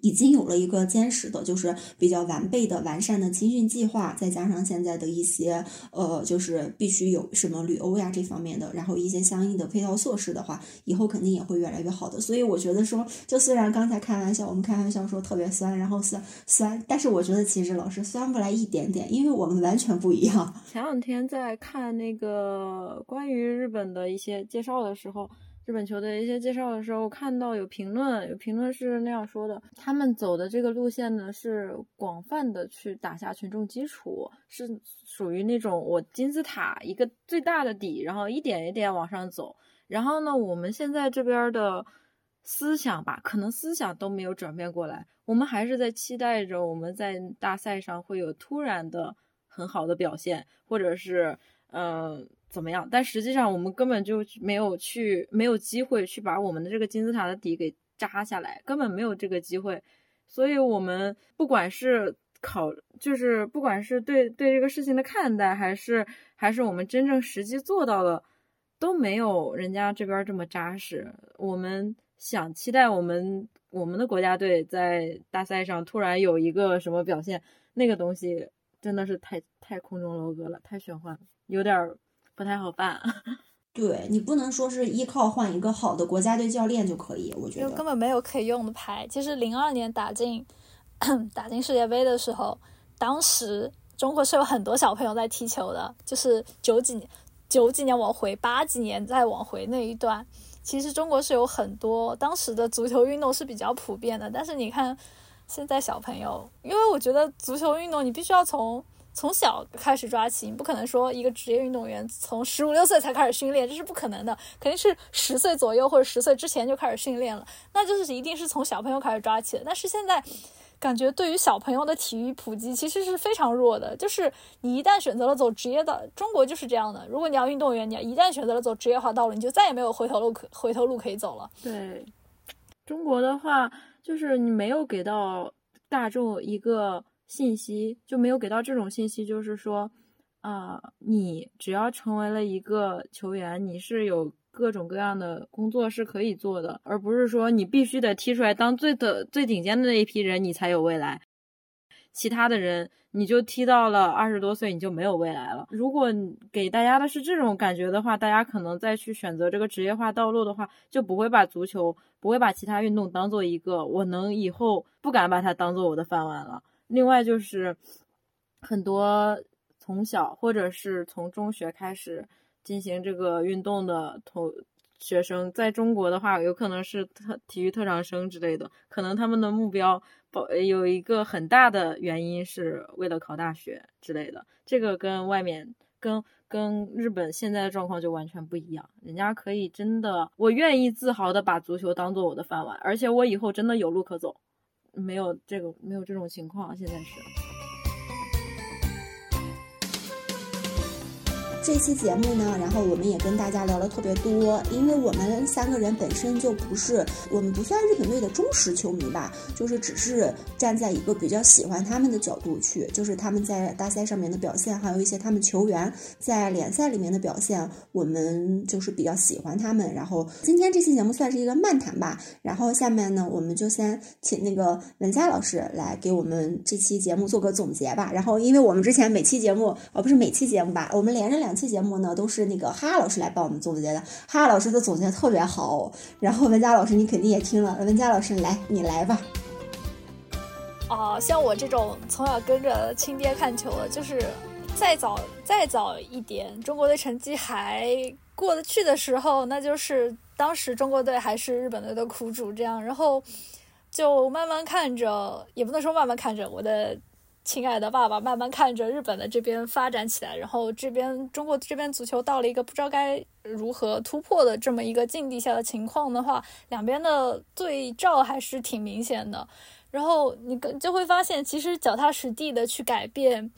已经有了一个坚实的，就是比较完备的、完善的青训计划，再加上现在的一些呃，就是必须有什么旅欧呀这方面的，然后一些相应的配套措施的话，以后肯定也会越来越好的。所以我觉得说，就虽然刚才开玩笑，我们开玩笑说特别酸，然后酸酸，但是我觉得其实老师酸不来一点点，因为我们完全不一样。前两天在看那个关于日本的一些介绍的时候。日本球队一些介绍的时候，看到有评论，有评论是那样说的：他们走的这个路线呢，是广泛的去打下群众基础，是属于那种我金字塔一个最大的底，然后一点一点往上走。然后呢，我们现在这边的思想吧，可能思想都没有转变过来，我们还是在期待着我们在大赛上会有突然的很好的表现，或者是嗯。怎么样？但实际上我们根本就没有去，没有机会去把我们的这个金字塔的底给扎下来，根本没有这个机会。所以，我们不管是考，就是不管是对对这个事情的看待，还是还是我们真正实际做到了，都没有人家这边这么扎实。我们想期待我们我们的国家队在大赛上突然有一个什么表现，那个东西真的是太太空中楼阁了，太玄幻了，有点。不太好办，对你不能说是依靠换一个好的国家队教练就可以，我觉得根本没有可以用的牌。其实零二年打进 打进世界杯的时候，当时中国是有很多小朋友在踢球的，就是九几年九几年往回，八几年再往回那一段，其实中国是有很多当时的足球运动是比较普遍的。但是你看现在小朋友，因为我觉得足球运动你必须要从。从小开始抓起，你不可能说一个职业运动员从十五六岁才开始训练，这是不可能的，肯定是十岁左右或者十岁之前就开始训练了，那就是一定是从小朋友开始抓起的。但是现在感觉对于小朋友的体育普及其实是非常弱的，就是你一旦选择了走职业的，中国就是这样的。如果你要运动员，你要一旦选择了走职业化道路，你就再也没有回头路可回头路可以走了。对，中国的话就是你没有给到大众一个。信息就没有给到这种信息，就是说，啊，你只要成为了一个球员，你是有各种各样的工作是可以做的，而不是说你必须得踢出来当最的最顶尖的那一批人，你才有未来。其他的人，你就踢到了二十多岁，你就没有未来了。如果给大家的是这种感觉的话，大家可能再去选择这个职业化道路的话，就不会把足球，不会把其他运动当做一个我能以后不敢把它当做我的饭碗了。另外就是很多从小或者是从中学开始进行这个运动的同学生，在中国的话，有可能是特体育特长生之类的，可能他们的目标保有一个很大的原因是为了考大学之类的。这个跟外面跟跟日本现在的状况就完全不一样，人家可以真的，我愿意自豪的把足球当做我的饭碗，而且我以后真的有路可走。没有这个，没有这种情况，现在是。这期节目呢，然后我们也跟大家聊了特别多，因为我们三个人本身就不是，我们不算日本队的忠实球迷吧，就是只是站在一个比较喜欢他们的角度去，就是他们在大赛上面的表现，还有一些他们球员在联赛里面的表现，我们就是比较喜欢他们。然后今天这期节目算是一个漫谈吧，然后下面呢，我们就先请那个文佳老师来给我们这期节目做个总结吧。然后，因为我们之前每期节目，哦不是每期节目吧，我们连着两。本期节目呢，都是那个哈老师来帮我们总结的。哈老师的总结特别好，然后文佳老师你肯定也听了。文佳老师来，你来吧。哦，像我这种从小跟着亲爹看球的，就是再早再早一点，中国队成绩还过得去的时候，那就是当时中国队还是日本队的苦主，这样，然后就慢慢看着，也不能说慢慢看着我的。亲爱的爸爸，慢慢看着日本的这边发展起来，然后这边中国这边足球到了一个不知道该如何突破的这么一个境地下的情况的话，两边的对照还是挺明显的。然后你就会发现，其实脚踏实地的去改变、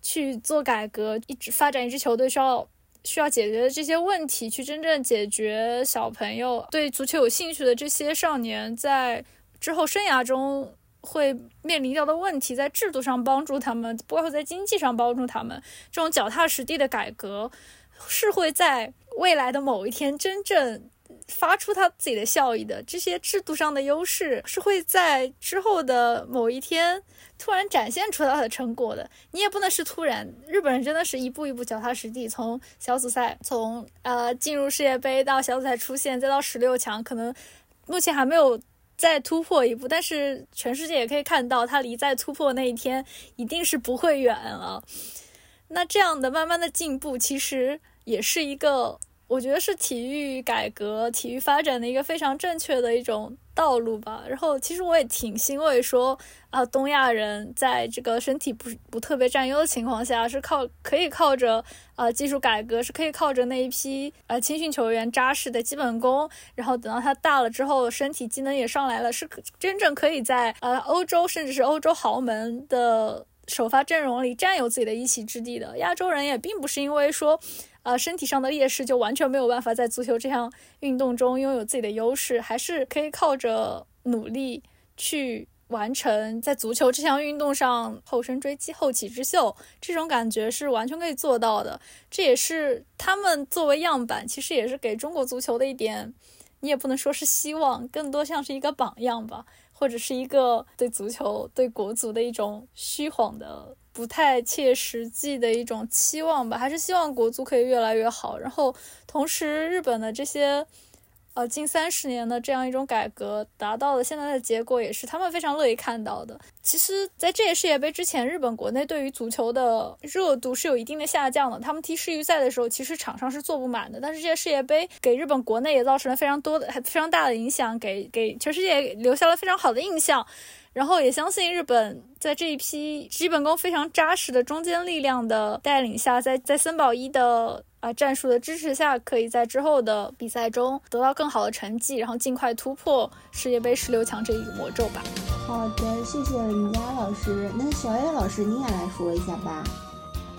去做改革，一直发展一支球队需要需要解决的这些问题，去真正解决小朋友对足球有兴趣的这些少年在之后生涯中。会面临到的问题，在制度上帮助他们，包括在经济上帮助他们，这种脚踏实地的改革，是会在未来的某一天真正发出它自己的效益的。这些制度上的优势是会在之后的某一天突然展现出它的成果的。你也不能是突然，日本人真的是一步一步脚踏实地，从小组赛，从呃进入世界杯到小组赛出现，再到十六强，可能目前还没有。再突破一步，但是全世界也可以看到，它离再突破那一天一定是不会远了。那这样的慢慢的进步，其实也是一个我觉得是体育改革、体育发展的一个非常正确的一种道路吧。然后，其实我也挺欣慰，说啊，东亚人在这个身体不不特别占优的情况下，是靠可以靠着啊技术改革，是可以靠着那一批呃青训球员扎实的基本功，然后等到他大了之后，身体机能也上来了，是真正可以在呃欧洲甚至是欧洲豪门的首发阵容里占有自己的一席之地的。亚洲人也并不是因为说。呃，身体上的劣势就完全没有办法在足球这项运动中拥有自己的优势，还是可以靠着努力去完成在足球这项运动上后生追击、后起之秀，这种感觉是完全可以做到的。这也是他们作为样板，其实也是给中国足球的一点，你也不能说是希望，更多像是一个榜样吧，或者是一个对足球、对国足的一种虚晃的。不太切实际的一种期望吧，还是希望国足可以越来越好。然后，同时日本的这些，呃，近三十年的这样一种改革，达到了现在的结果，也是他们非常乐意看到的。其实，在这届世界杯之前，日本国内对于足球的热度是有一定的下降的。他们踢世预赛的时候，其实场上是坐不满的。但是，这届世界杯给日本国内也造成了非常多的、非常大的影响，给给全世界留下了非常好的印象。然后也相信日本在这一批基本功非常扎实的中坚力量的带领下，在在森保一的啊战术的支持下，可以在之后的比赛中得到更好的成绩，然后尽快突破世界杯十六强这一个魔咒吧。好的，谢谢林佳老师。那小 A 老师你也来说一下吧。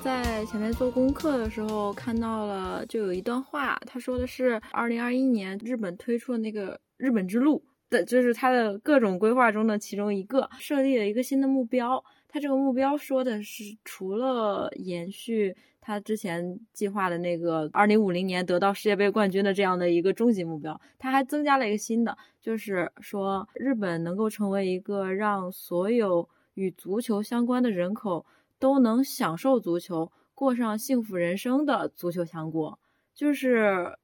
在前面做功课的时候看到了，就有一段话，他说的是二零二一年日本推出的那个日本之路。的就是他的各种规划中的其中一个，设立了一个新的目标。他这个目标说的是，除了延续他之前计划的那个二零五零年得到世界杯冠军的这样的一个终极目标，他还增加了一个新的，就是说日本能够成为一个让所有与足球相关的人口都能享受足球、过上幸福人生的足球强国，就是。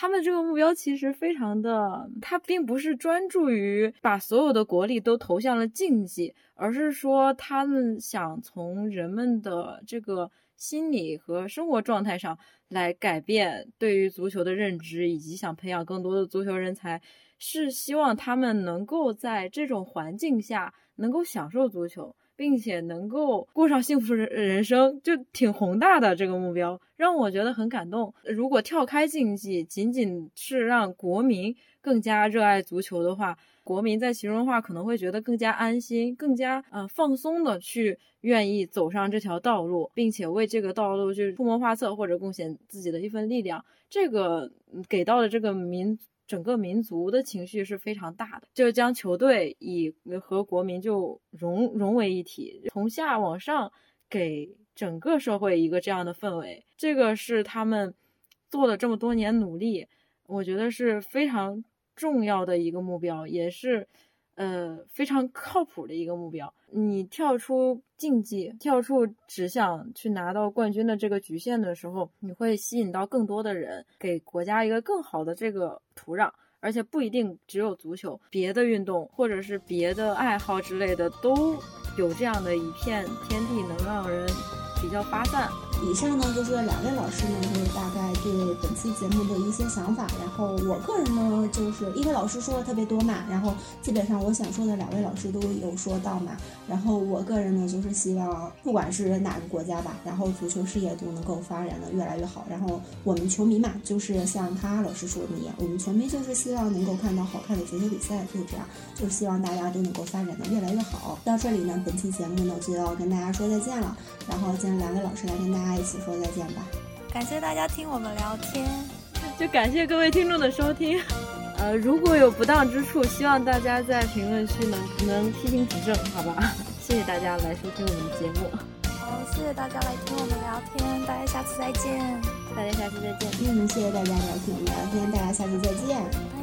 他们这个目标其实非常的，他并不是专注于把所有的国力都投向了竞技，而是说他们想从人们的这个心理和生活状态上来改变对于足球的认知，以及想培养更多的足球人才，是希望他们能够在这种环境下能够享受足球。并且能够过上幸福人人生，就挺宏大的这个目标，让我觉得很感动。如果跳开竞技，仅仅是让国民更加热爱足球的话，国民在其中的话可能会觉得更加安心，更加呃放松的去愿意走上这条道路，并且为这个道路去出谋划策或者贡献自己的一份力量。这个给到的这个民。整个民族的情绪是非常大的，就是将球队以和国民就融融为一体，从下往上给整个社会一个这样的氛围。这个是他们做了这么多年努力，我觉得是非常重要的一个目标，也是。呃，非常靠谱的一个目标。你跳出竞技，跳出只想去拿到冠军的这个局限的时候，你会吸引到更多的人，给国家一个更好的这个土壤。而且不一定只有足球，别的运动或者是别的爱好之类的，都有这样的一片天地，能让人比较发散。以上呢就是两位老师呢，就是大概对本期节目的一些想法。然后我个人呢，就是因为老师说的特别多嘛，然后基本上我想说的两位老师都有说到嘛。然后我个人呢，就是希望不管是哪个国家吧，然后足球事业都能够发展的越来越好。然后我们球迷嘛，就是像他老师说的一样，我们球迷就是希望能够看到好看的足球比赛，就这样，就希望大家都能够发展的越来越好。到这里呢，本期节目呢就要跟大家说再见了。然后今天两位老师来跟大家家。一起说再见吧，感谢大家听我们聊天，就感谢各位听众的收听。呃，如果有不当之处，希望大家在评论区能能批评指正，好吧？谢谢大家来收听我们的节目。好，谢谢大家来听我们聊天，大家下次再见。大家下次再见。嗯，谢谢大家来听我们聊天，大家下次再见。